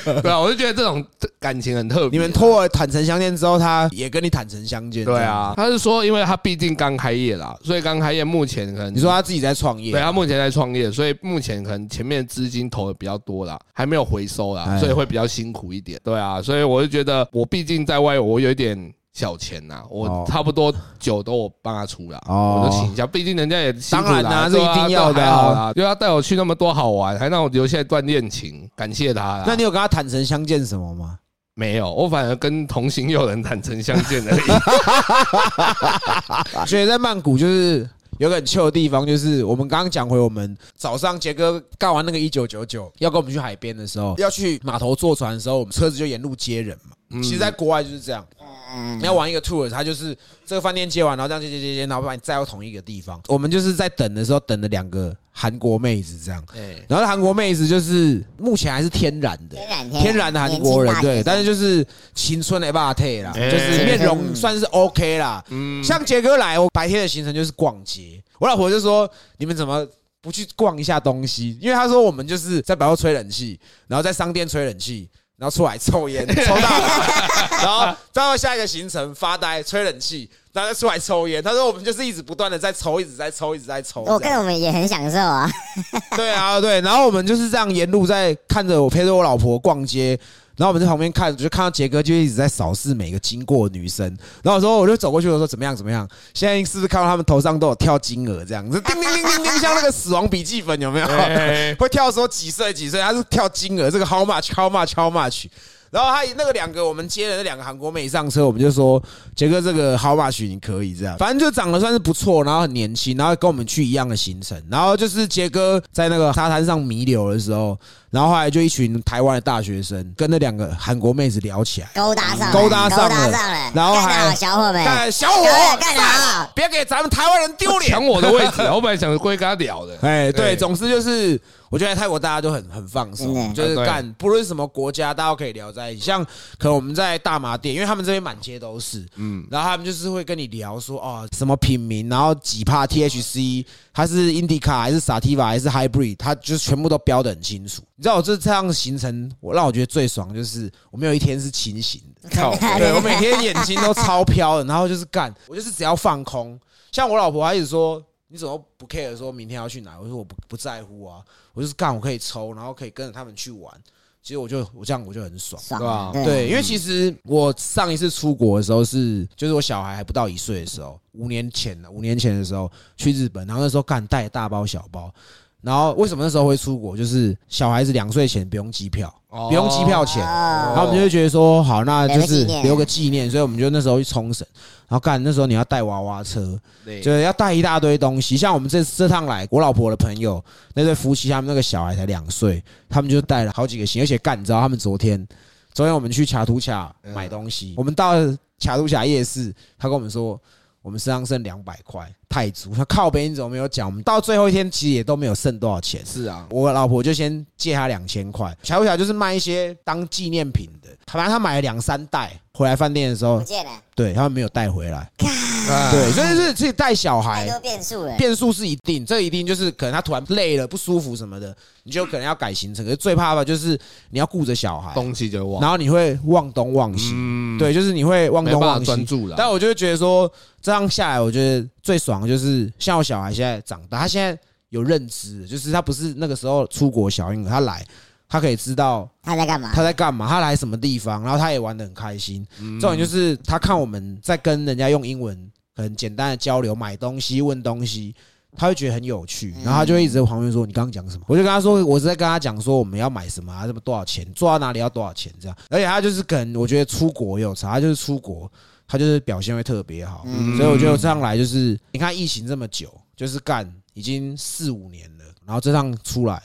对啊，我就觉得这种感情很特别。你们拖了坦诚相见之后，他也跟你坦诚相见，对啊，，他是说，因为他毕竟刚开业啦，所以刚开业目前可能你说他自己在创业，对他目前在创业，所以目前可能前面资金投的比较多啦，还没有回收啦，哎所以会比较辛苦一点。对啊，所以我就觉得我毕竟在外，我有一点小钱呐，哦我差不多酒都我帮他出了，哦我就请一下，毕竟人家也辛苦当然啦，啊这一定要的好啦，因为他带我去那么多好玩，还让我留下一段恋情，感谢他啦。那你有跟他坦诚相见什么吗？没有，我反而跟同行友人坦诚相见而已。所以在曼谷就是有个很糗的地方，就是我们刚刚讲回我们早上杰哥干完那个一九九九，要跟我们去海边的时候，要去码头坐船的时候，我们车子就沿路接人嘛。嗯其实，在国外就是这样，嗯你，要玩一个 tour，他就是这个饭店接完，然后这样接接接接，然后把你载到同一个地方。我们就是在等的时候等了两个韩国妹子这样，哎，然后韩国妹子就是目前还是天然的，天然天然的韩国人，对，但是就就是青春的霸退啦，哎就是面容算是 OK 啦。嗯，像杰哥来，我白天的行程就是逛街，我老婆就说你们怎么不去逛一下东西？因为她说我们就是在百货吹冷气，然后在商店吹冷气。然后出来抽烟，抽大麻，然后再到下一个行程发呆、吹冷气，然后再出来抽烟。他说我们就是一直不断的在抽，一直在抽，一直在抽。我跟我们也很享受啊，对啊，对，然后我们就是这样沿路在看着我陪着我老婆逛街，然后我们在旁边看，就看到杰哥就一直在扫视每个经过的女生，然后我说我就走过去，我说怎么样怎么样？现在是不是看到他们头上都有跳金额这样子，叮叮叮叮叮，像那个死亡笔记本有没有？哎 会跳说几岁几岁，他是跳金额，这个 how much how much how much。然后他那个两个我们接了那两个韩国妹上车，我们就说杰哥这个 how much 你可以这样，反正就长得算是不错，然后很年轻，然后跟我们去一样的行程，然后就是杰哥在那个沙滩上弥留的时候，然后后来就一群台湾的大学生跟那两个韩国妹子聊起来，勾搭上，勾搭上了勾搭上了，然后还小伙们，小伙干得干得好，别给咱们台湾人丢脸。抢。我的位置，我本来想过去跟他聊的。哎，对，对。总之就是，我觉得在泰国大家都很很放松，就是干不论什么国家，大家都可以聊在一起。像可能我们在大麻店，因为他们这边满街都是，嗯，然后他们就是会跟你聊说哦什么品名，然后几帕 THC，它是 Indica 还是 Sativa 还是 Hybrid，它就是全部都标的很清楚。你知道我这这样的行程，我让我觉得最爽就是我没有一天是清醒的。靠，对我每天眼睛都超飘的，然后就是干，我就是只要放空。像我老婆，她一直说你怎么不 care 说明天要去哪？我说我不不在乎啊，我就是干，我可以抽，然后可以跟着他们去玩。其实我就我这样我就很爽。爽对吧对对，因为其实我上一次出国的时候是，就是我小孩还不到一岁的时候，五年前了，五年前的时候去日本，然后那时候干带大包小包，然后为什么那时候会出国？就是小孩子两岁前不用机票，哦。不用机票钱，哦然后我们就会觉得说，好，那就是留个纪念所以我们就那时候去冲绳，然后干那时候你要带娃娃车，对。就是要带一大堆东西。像我们这这趟来，我老婆的朋友那对夫妻，他们那个小孩才两岁，他们就带了好几个行李，而且干，你知道他们昨天，昨天我们去卡图卡买东西，我们到卡图卡夜市，他跟我们说。我们身上剩两百块泰铢，他靠边你怎么没有讲？我们到最后一天其实也都没有剩多少钱，是啊，我老婆就先借他两千块，巧不巧就是卖一些当纪念品的，反正他买了两三袋，回来饭店的时候不，见了，对他们没有带回来，啊对，所以是自己带小孩太，多变数了。变数是一定，这一定就是可能他突然累了不舒服什么的，你就可能要改行程。可是最怕的就是你要顾着小孩，东西就忘，然后你会忘东忘西，嗯，对，就是你会忘没办法东忘西。专注了。但我就会觉得说，这样下来，我觉得最爽的就是像我小孩现在长大，他现在有认知，就是他不是那个时候出国小婴儿，他来，他可以知道他在干嘛？他在干嘛，他来什么地方，然后他也玩的很开心。嗯重点就是他看我们在跟人家用英文很简单的交流，买东西、问东西，他会觉得很有趣，然后他就一直在旁边说：“你刚刚讲什么？”我就跟他说：“我是在跟他讲说我们要买什么啊，什么多少钱，做到哪里要多少钱这样。”而且他就是可能我觉得出国也有差，他就是出国，他就是表现会特别好，嗯所以我觉得这样来就是你看疫情这么久，就是干已经四五年了，然后这趟出来，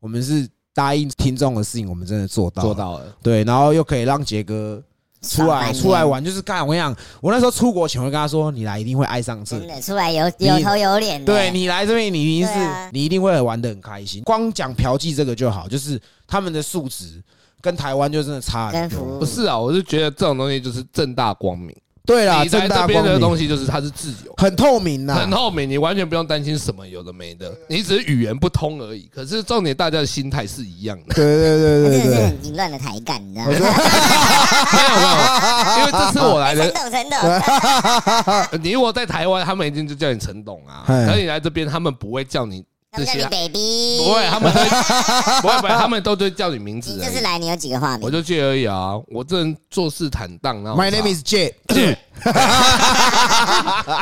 我们是答应听众的事情，我们真的做到了做到了，对，然后又可以让杰哥出来出来玩，就是干。我跟你讲，我那时候出国前会跟他说，你来一定会爱上这里。真的出来有有头有脸的。对你来这边，你一定是、啊你一定会玩的很开心。光讲嫖妓这个就好，就是他们的素质跟台湾就真的差很多。不是啊，我是觉得这种东西就是正大光明。对啦，你在正大这边光明，的东西就是它是自由。很透明呐、很透明，你完全不用担心什么有的没的，你只是语言不通而已。可是重点，大家的心态是一样的。对对对对对真的是对很淫乱的台干，你知道吗？没有没有，因为这次我来的，陈董，陈董，你如果在台湾，他们一定就叫你陈董啊。嘿可是你来这边，他们不会叫你这些他们叫你，baby，不会，他们都 不会不会，他们都都叫你名字而已。你这次来，你有几个话名？我就借而已啊，我这人做事坦荡。然后，My name is J。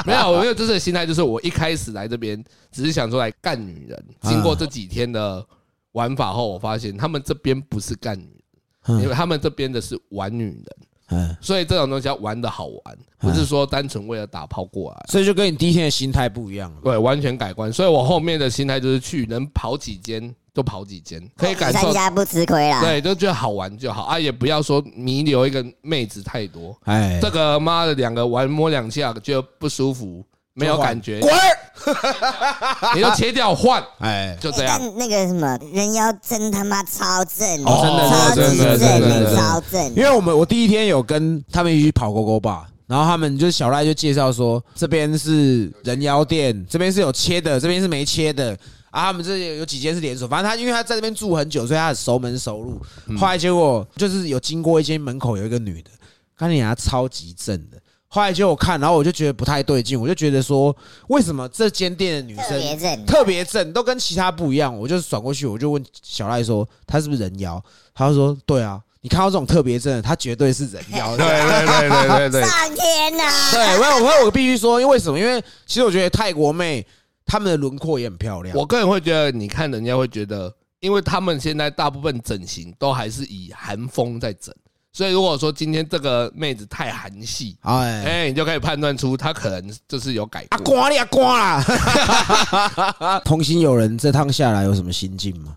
没有，我没有这次的心态，就是我一开始来这边只是想说来干女人。啊经过这几天的玩法后，我发现他们这边不是干女人，因为他们这边的是玩女人。嗯，所以这种东西要玩的好玩，不是说单纯为了打炮过来。所以就跟你第一天的心态不一样了。对，完全改观。所以我后面的心态就是去能跑几间就跑几间，可以感受参。加不吃亏啦。对，就觉得好玩就好啊，也不要说弥留一个妹子太多。哎，这个妈的两个玩摸两下就不舒服，没有感觉，滚！你就切掉换，哎，就这样。但那个什么人妖真他妈超正，哦真的真的正，真的真的超正因。为我们我第一天有跟他们一起去跑勾勾吧，然后他们就是小赖就介绍说这边是人妖店，这边是有切的，这边是没切的。啊，他们这有有几间是连锁，反正他因为他在这边住很久，所以他很熟门熟路。后来结果就是有经过一间门口有一个女的，看你她超级正的。后来结果看，然后我就觉得不太对劲，我就觉得说，为什么这间店的女特生别正，特别正，都跟其他不一样。我就转过去，我就问小赖说，她是不是人妖？他就说，对啊，你看到这种特别正的，她绝对是人妖。对对对对对对，上天呐！对，我我我必须说，因为为什么？因为其实我觉得泰国妹她们的轮廓也很漂亮。我个人会觉得，你看人家会觉得，因为他们现在大部分整形都还是以韩风在整，所以如果说今天这个妹子太韩系，哎，哎，你就可以判断出她可能就是有改啊，过。刮你啊刮啦！同行友人这趟下来有什么心境吗？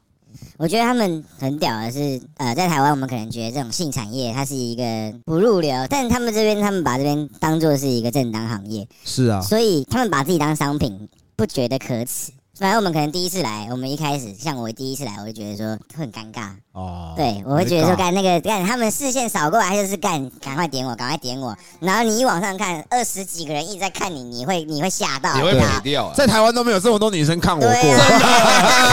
我觉得他们很屌的是，呃，在台湾我们可能觉得这种性产业它是一个不入流，但他们这边他们把这边当做是一个正当行业，是啊，所以他们把自己当商品，不觉得可耻。反正我们可能第一次来，我们一开始像我第一次来，我就觉得说会很尴尬，哦，对我会觉得说干那个干他们视线扫过来，就是干赶快点我，赶快点我，然后你一往上看，二十几个人一直在看你，你会你会吓到，你会跑掉啊？在台湾都没有这么多女生看我对过。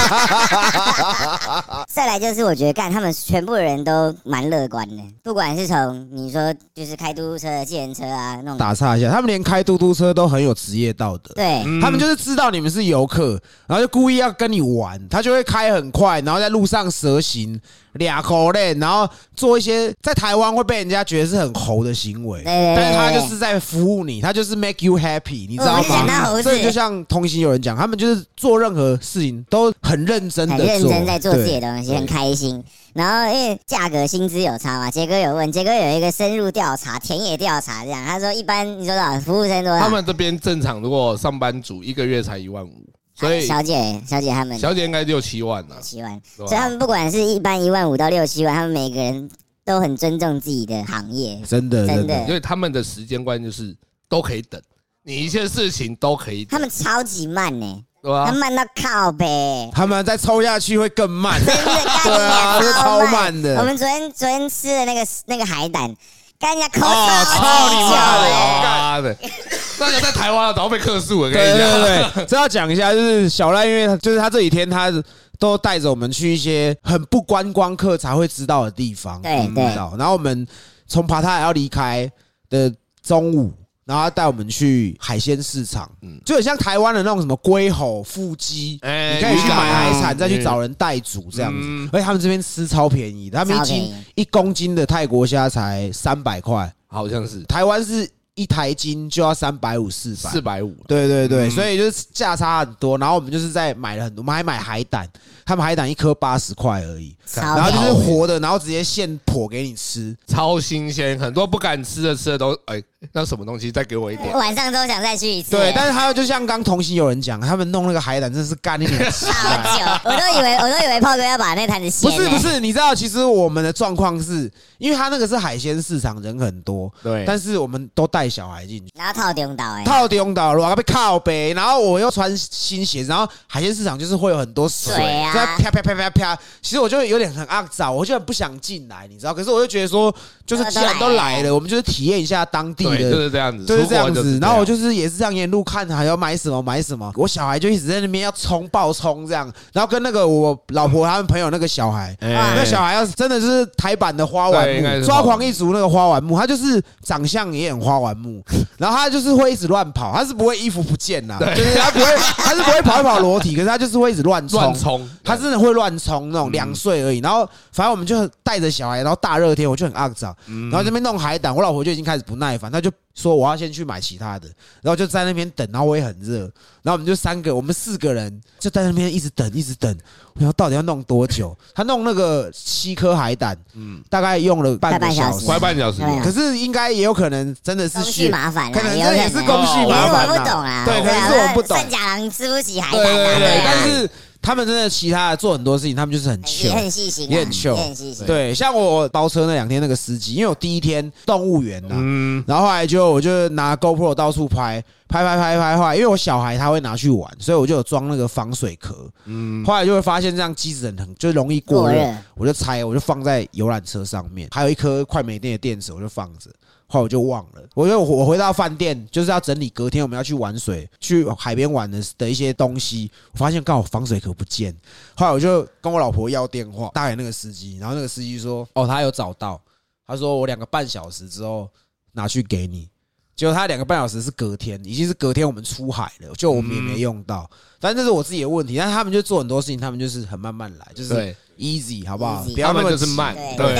啊。再来就是我觉得干他们全部的人都蛮乐观的，不管是从你说就是开嘟嘟车、计程车啊那种，打岔一下，他们连开嘟嘟车都很有职业道德。对，嗯。他们就是知道你们是游客，然后就故意要跟你玩，他就会开很快，然后在路上蛇行，俩口链，然后做一些在台湾会被人家觉得是很猴的行为，对对对但是他就是在服务你，他就是 make you happy，你知道吗？所以就像同行有人讲，他们就是做任何事情都很认真的很认，真在做自己的对东西，很开心。然后因为价格薪资有差嘛，杰哥有问，杰哥有一个深入调查、田野调查，这样他说一般你说多少服务生多少？他们这边正常，如果上班族一个月才一万五，所以小姐小姐他们小姐应该六七万呢、七万，所以他们不管是一般一万五到六七万，他们每个人都很尊重自己的行业。真的真的。因为他们的时间观就是都可以等，你一切事情都可以等，他们超级慢呢、对吧他？慢到靠呗，他们再抽下去会更慢，真的对啊，是超。慢的。我们昨天昨天吃的那个那个海胆，干人家抠哦超操你妈的欸妈的，大家在台湾早被克诉了，跟对你讲。对对，这要讲一下，就是小赖，因为他就是他这几天他都带着我们去一些很不观光客才会知道的地方，对对你知道然后我们从爬塔还要离开的中午。然后他带我们去海鲜市场，嗯就很像台湾的那种什么龟吼、腹肌，哎你可以去买海产，啊再去找人代煮这样子嗯。而且他们这边吃超便宜，他们一斤一公斤的泰国虾才三百块，好像是台湾是一台斤就要三百五、四百四。百五，对对对，嗯所以就是价差很多。然后我们就是在买了很多，我们还买海胆，他们海胆一颗八十块而已，超然后就是活的，然后直接现剖给你吃。超新鲜，很多不敢吃的吃的都哎，那什么东西再给我一点，晚上都想再去一次。对，但是还有就像刚同行有人讲，他们弄那个海胆真的是干一点吃超啊。久，我都以为我都以为炮哥要把那摊子掀了不是不是，你知道，其实我们的状况是，因为他那个是海鲜市场，人很多，对，但是我们都带小孩进去。然后套中岛哎，套中岛然后，被靠背，然后我又穿新鞋子，然后海鲜市场就是会有很多水，水啊在啪啪啪啪啪。其实我就有点很肮脏，我就很不想进来，你知道？可是我就觉得说，就是既然都来了，我们就是体验一下当地的，就。是这样子，就是这样子，然后我就是也是这样沿路看还要买什么买什么，我小孩就一直在那边要冲爆冲这样，然后跟那个我老婆他们朋友那个小孩，哎。那小孩要是真的是台版的花丸木，对应该是抓狂一族那个花丸木，他就是长相也很花丸木，然后他就是会一直乱跑，他是不会衣服不见呐，就是他不会，他是不会跑一跑裸体，可是他就是会一直乱冲。乱冲，他真的会乱冲那种嗯两岁而已，然后反正我们就带着小孩，然后大热天我就很肮脏，嗯。然后这边弄海胆，我老婆就已经开始不耐烦，她就说我要先去买其他的，然后就在那边等，然后我也很热，然后我们就三个，我们四个人就在那边一直等，一直等，然后到底要弄多久？他弄那个七颗海胆，嗯，大概用了半个小时，快半小时，可是应该也有可能真的是工序需麻烦，可能有这也是工序麻烦我不懂啦，啦，对，可啊能是我不懂，圣甲狼吃不起海对胆对，对对，啊。但是他们真的其他的做很多事情，他们就是很也。很细心啊，也很也很细心。对，像我包车那两天那个司机，因为我第一天动物园呐，嗯，然后后来就我就拿 GoPro 到处拍，拍拍拍拍拍，因为我小孩他会拿去玩，所以我就有装那个防水壳。嗯，后来就会发现这样机子很很就容易过热，过热，我就拆，我就放在游览车上面，还有一颗快没电的电池，我就放着。后来我就忘了，我就我回到饭店就是要整理隔天我们要去玩水、去海边玩的的一些东西，我发现刚好防水壳不见。后来我就跟我老婆要电话，打给那个司机，然后那个司机说：“哦，他有找到。”他说：“我两个半小时之后拿去给你。”结果他两个半小时是隔天，已经是隔天我们出海了，就我们也没用到。但这是我自己的问题，但是他们就做很多事情，他们就是很慢慢来，就是，easy 好不好？不要那么他们就是慢对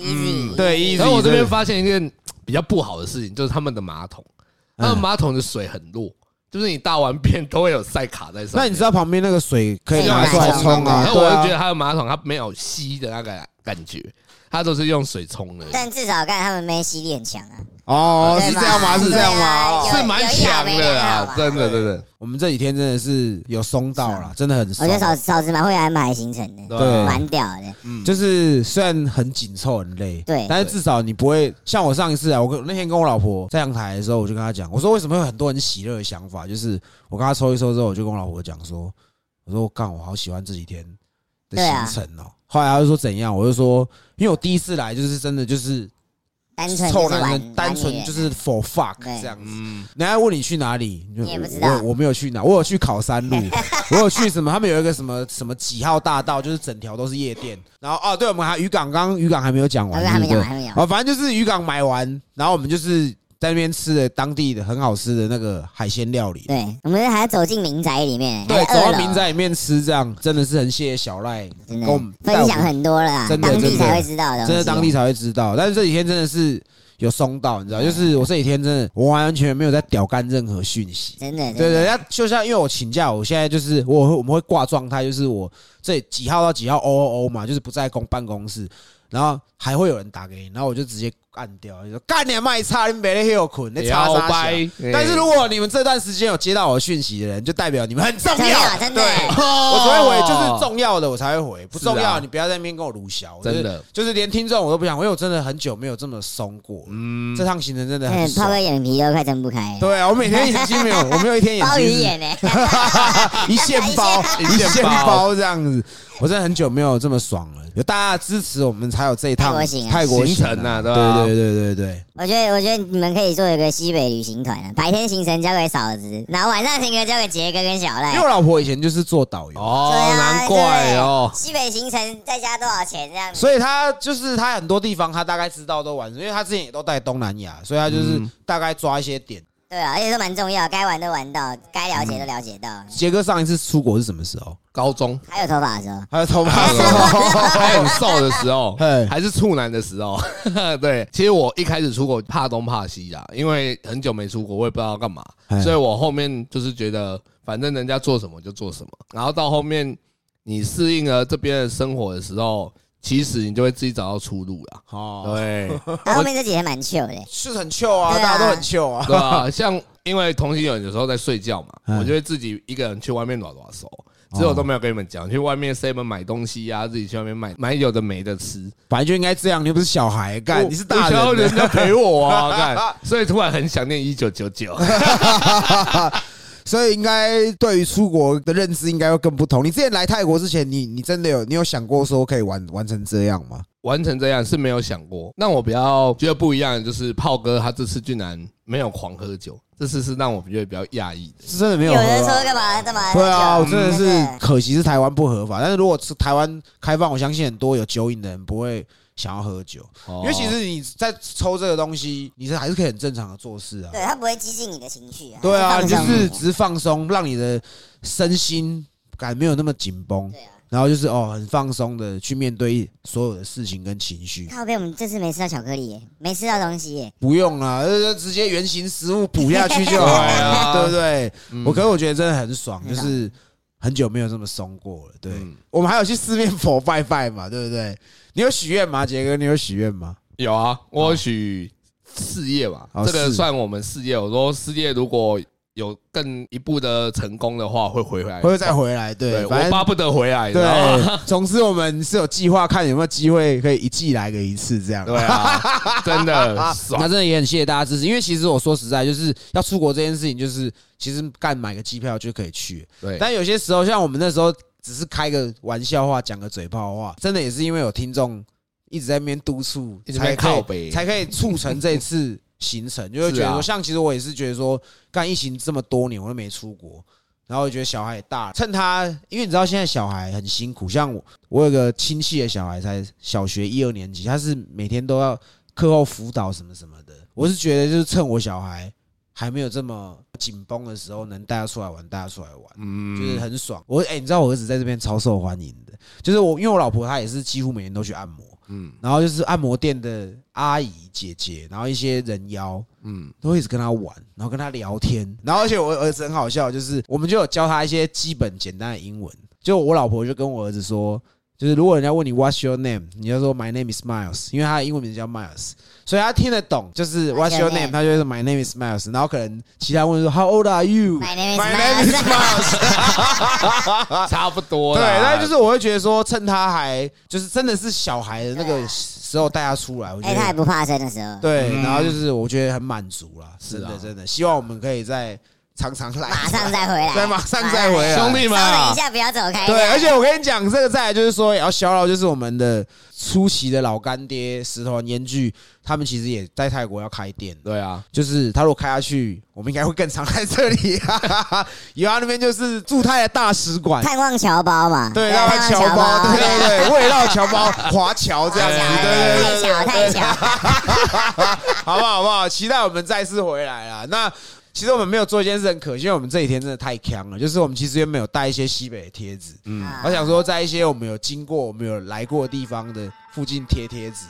，easy，对，easy。然后我这边发现一件比较不好的事情，就是他们的马桶，他们嗯马桶的水很弱，就是你大完便都会有塞卡在上面。那你知道旁边那个水可以拿拿出来来冲冲啊？然后对啊我就觉得他的马桶它没有吸的那个感觉，它都是用水冲的，但至少看他们没吸力很强啊，哦，是这样吗？是这样吗？是蛮强的啊，真的真的。我们这几天真的是有松到了，真的很松我觉得。嫂嫂子蛮会安排行程的，对对蛮屌的。嗯，就是虽然很紧凑很累，对但是至少你不会像我上一次啊，我跟那天跟我老婆在阳台的时候，我就跟她讲，我说为什么会有很多人喜乐的想法，就是我跟她抽一抽之后，我就跟我老婆讲说，我说干，我好喜欢这几天的行程哦。后来他就说怎样，我就说，因为我第一次来就是真的就是单纯单纯就是 for fuck 这样子。嗯，人家问你去哪里，你就你也不知道我我没有去哪，我有去考山路，我有去什么？他们有一个什么什么几号大道，就是整条都是夜店。然后哦，对，我们还渔港，刚刚渔港还没有讲完，还没讲完，对不对还没讲。哦，反正就是渔港买完，然后我们就是在那边吃的当地的很好吃的那个海鲜料理。对，我们还要走进民宅里面，对，走到民宅里面吃，这样真的是很谢谢小赖真的跟我们分享很多了，真的当地才会知道的，真的当地才会知道。但是这几天真的是有松到，你知道，就是我这几天真的我完完全全没有在屌干任何讯息。真的，对对，那就像因为我请假，我现在就是我会我们会挂状态，就是我这几号到几号 O O O 嘛，就是不在公办公室，然后还会有人打给你，然后我就直接干掉，你说干你卖差，你没得有捆，那叉叉小。掰。但是如果你们这段时间有接到我讯息的人，就代表你们很重重要，要，真的。对，我才会回，就是重要的我才会回，不重要你不要在那边跟我撸小，我就是真的，就是连听众我都不想，因为我真的很久没有这么松过，嗯这趟行程真的很嗯，泡爽个。眼皮都快睁不开了。对啊，我每天眼睛没有，我没有一天眼鲍 鱼睛是眼呢？一线包，一一线线包包这样子，我真的很久没有这么爽了。有大家的支持，我们才有这一趟泰国行程啊，啊对吧对对对对对，我觉得，我觉得你们可以做一个西北旅行团啊，白天行程交给嫂子，然后晚上行程交给杰哥跟小赖因为。我老婆以前就是做导游，哦对，啊难怪哦。西北行程再加多少钱这样子？所以他就是他很多地方他大概知道都玩，因为他之前也都带东南亚，所以他就是嗯大概抓一些点。对啊，而且都蛮重要，该玩都玩到，该了解都了解到。杰哥上一次出国是什么时候？高中还有头发的时候，还有头发的时候，还很瘦的时候 嘿，还是处男的时候。对，其实我一开始出国怕东怕西啊，因为很久没出国，我也不知道干嘛，所以我后面就是觉得，反正人家做什么就做什么。然后到后面你适应了这边的生活的时候，其实你就会自己找到出路了。哦，对，他后面这几天蛮 chill 的。是很糗啊，对啊大家都很糗啊。对啊，像因为同行有有时候在睡觉嘛，嗯我就会自己一个人去外面耍耍手。之后都没有跟你们讲，去外面 seven 买东西呀、自己去外面买买有的没的吃。本来就应该这样，你又不是小孩，干我你是大我想要人人家陪我啊，干，所以突然很想念一九九九。所以应该对于出国的认知应该会更不同。你之前来泰国之前，你你真的有你有想过说可以完完成这样吗？完成这样是没有想过。那我比较觉得不一样的就是炮哥他这次竟然没有狂喝酒，这次是让我觉得比较讶异的。是真的没有有。人说干嘛干嘛？对啊，我真的是可惜是台湾不合法，但是如果是台湾开放，我相信很多有酒瘾的人不会想要喝酒，因因为其实你在抽这个东西，你是还是可以很正常的做事啊。对它不会激进你的情绪啊。对啊，就是只是放松，让你的身心感没有那么紧绷，对啊。然后就是哦，很放松的去面对所有的事情跟情绪。靠背，我们这次没吃到巧克力耶，没吃到东西耶。不用啦，就直接原形食物补下去就好了，啊对不对？嗯我可是我觉得真的很爽，就是很久没有这么松过了。对嗯我们还有去四面佛拜拜嘛，对不对？你有许愿吗，杰哥？你有许愿吗？有啊，我许事业吧，哦这个是算我们事业。我说事业如果有更一步的成功的话，会回来，会再回来？对，对，反正我巴不得回来，你知道吗对。总之，我们是有计划，看有没有机会可以一季来个一次这样。对啊，真的那 爽。真的也很谢谢大家支持，因为其实我说实在，就是要出国这件事情，就是其实干买个机票就可以去，对，但有些时候，像我们那时候只是开个玩笑话，讲个嘴炮话，真的也是因为有听众一直在那边督促，一直在才靠北。才可以促成这次行程，就会觉得说，像其实我也是觉得说，干疫情这么多年我都没出国。然后我觉得小孩也大了，趁他，因为你知道现在小孩很辛苦，像我，我有个亲戚的小孩才小学一二年级，他是每天都要课后辅导什么什么的。我是觉得就是趁我小孩还没有这么紧绷的时候，能带他出来玩，带他出来玩。嗯就是很爽。我哎、你知道我儿子在这边超受欢迎的，就是我因为我老婆她也是几乎每天都去按摩，嗯然后就是按摩店的阿姨姐姐，然后一些人妖嗯，都会一直跟他玩，然后跟他聊天，然后而且我儿子很好笑，就是我们就有教他一些基本简单的英文，就我老婆就跟我儿子说。就是如果人家问你 What's your name，你就说 My name is Miles，因为他的英文名字叫 Miles，所以他听得懂。就是 What's your name，name？他就会说 My name is Miles，然后可能其他问说 How old are you？My name is My name is Miles。差不多对，啦。但就是我会觉得说，趁他还就是真的是小孩的那个时候带他出来，我觉得，他也不怕生的时候，对，嗯然后就是我觉得很满足啦，是的真的，希望我们可以在常常来，马上再回来，对，马上再回来，兄弟们啊稍等一，下，不要走开。对，而且我跟你讲，这个再来就是说，也要消劳，就是我们的出席的老干爹石头烟具，他们其实也在泰国要开店。对啊，就是他如果开下去，我们应该会更常来这里。哈哈哈以后那边就是驻泰的大使馆，探望侨胞嘛，对，探望侨胞，对对对，围绕侨胞华侨这样子，太对对对小太小，好不好？好不好？期待我们再次回来啦。那其实我们没有做一件事很可惜，因为我们这几天真的太强了，就是我们其实原本有带一些西北的贴纸，嗯，我想说在一些我们有经过、我们有来过的地方的附近贴贴纸。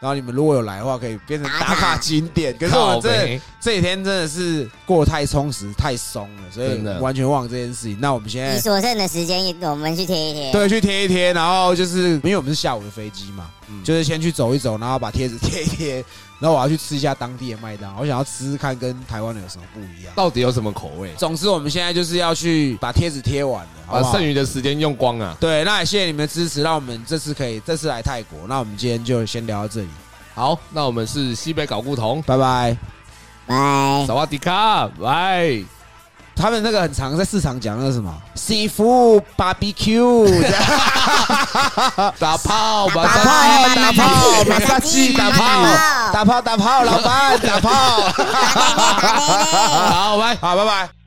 然后你们如果有来的话，可以变成打卡景点。可是我们这这几天真的是过得太充实、太松了，所以完全忘了这件事情。那我们现在你所剩的时间，我们去贴一贴。对，去贴一贴，然后就是因为我们是下午的飞机嘛，嗯就是先去走一走，然后把贴纸贴一贴，然后我要去吃一下当地的麦当劳，我想要吃吃看跟台湾的有什么不一样。到底有什么口味？总之，我们现在就是要去把贴纸贴完了，好不好把剩？余的时间用光啊！对，那也谢谢你们的支持，让我们这次可以这次来泰国。那我们今天就先聊到这里，好，那我们是西北搞故同，拜拜。拜。萨瓦迪卡，拜。他们那个很常在市场讲那个什么 seafood barbecue，打炮，打打炮打炮，马杀鸡打炮，打打炮打炮，老板打炮。好，拜。好，拜拜。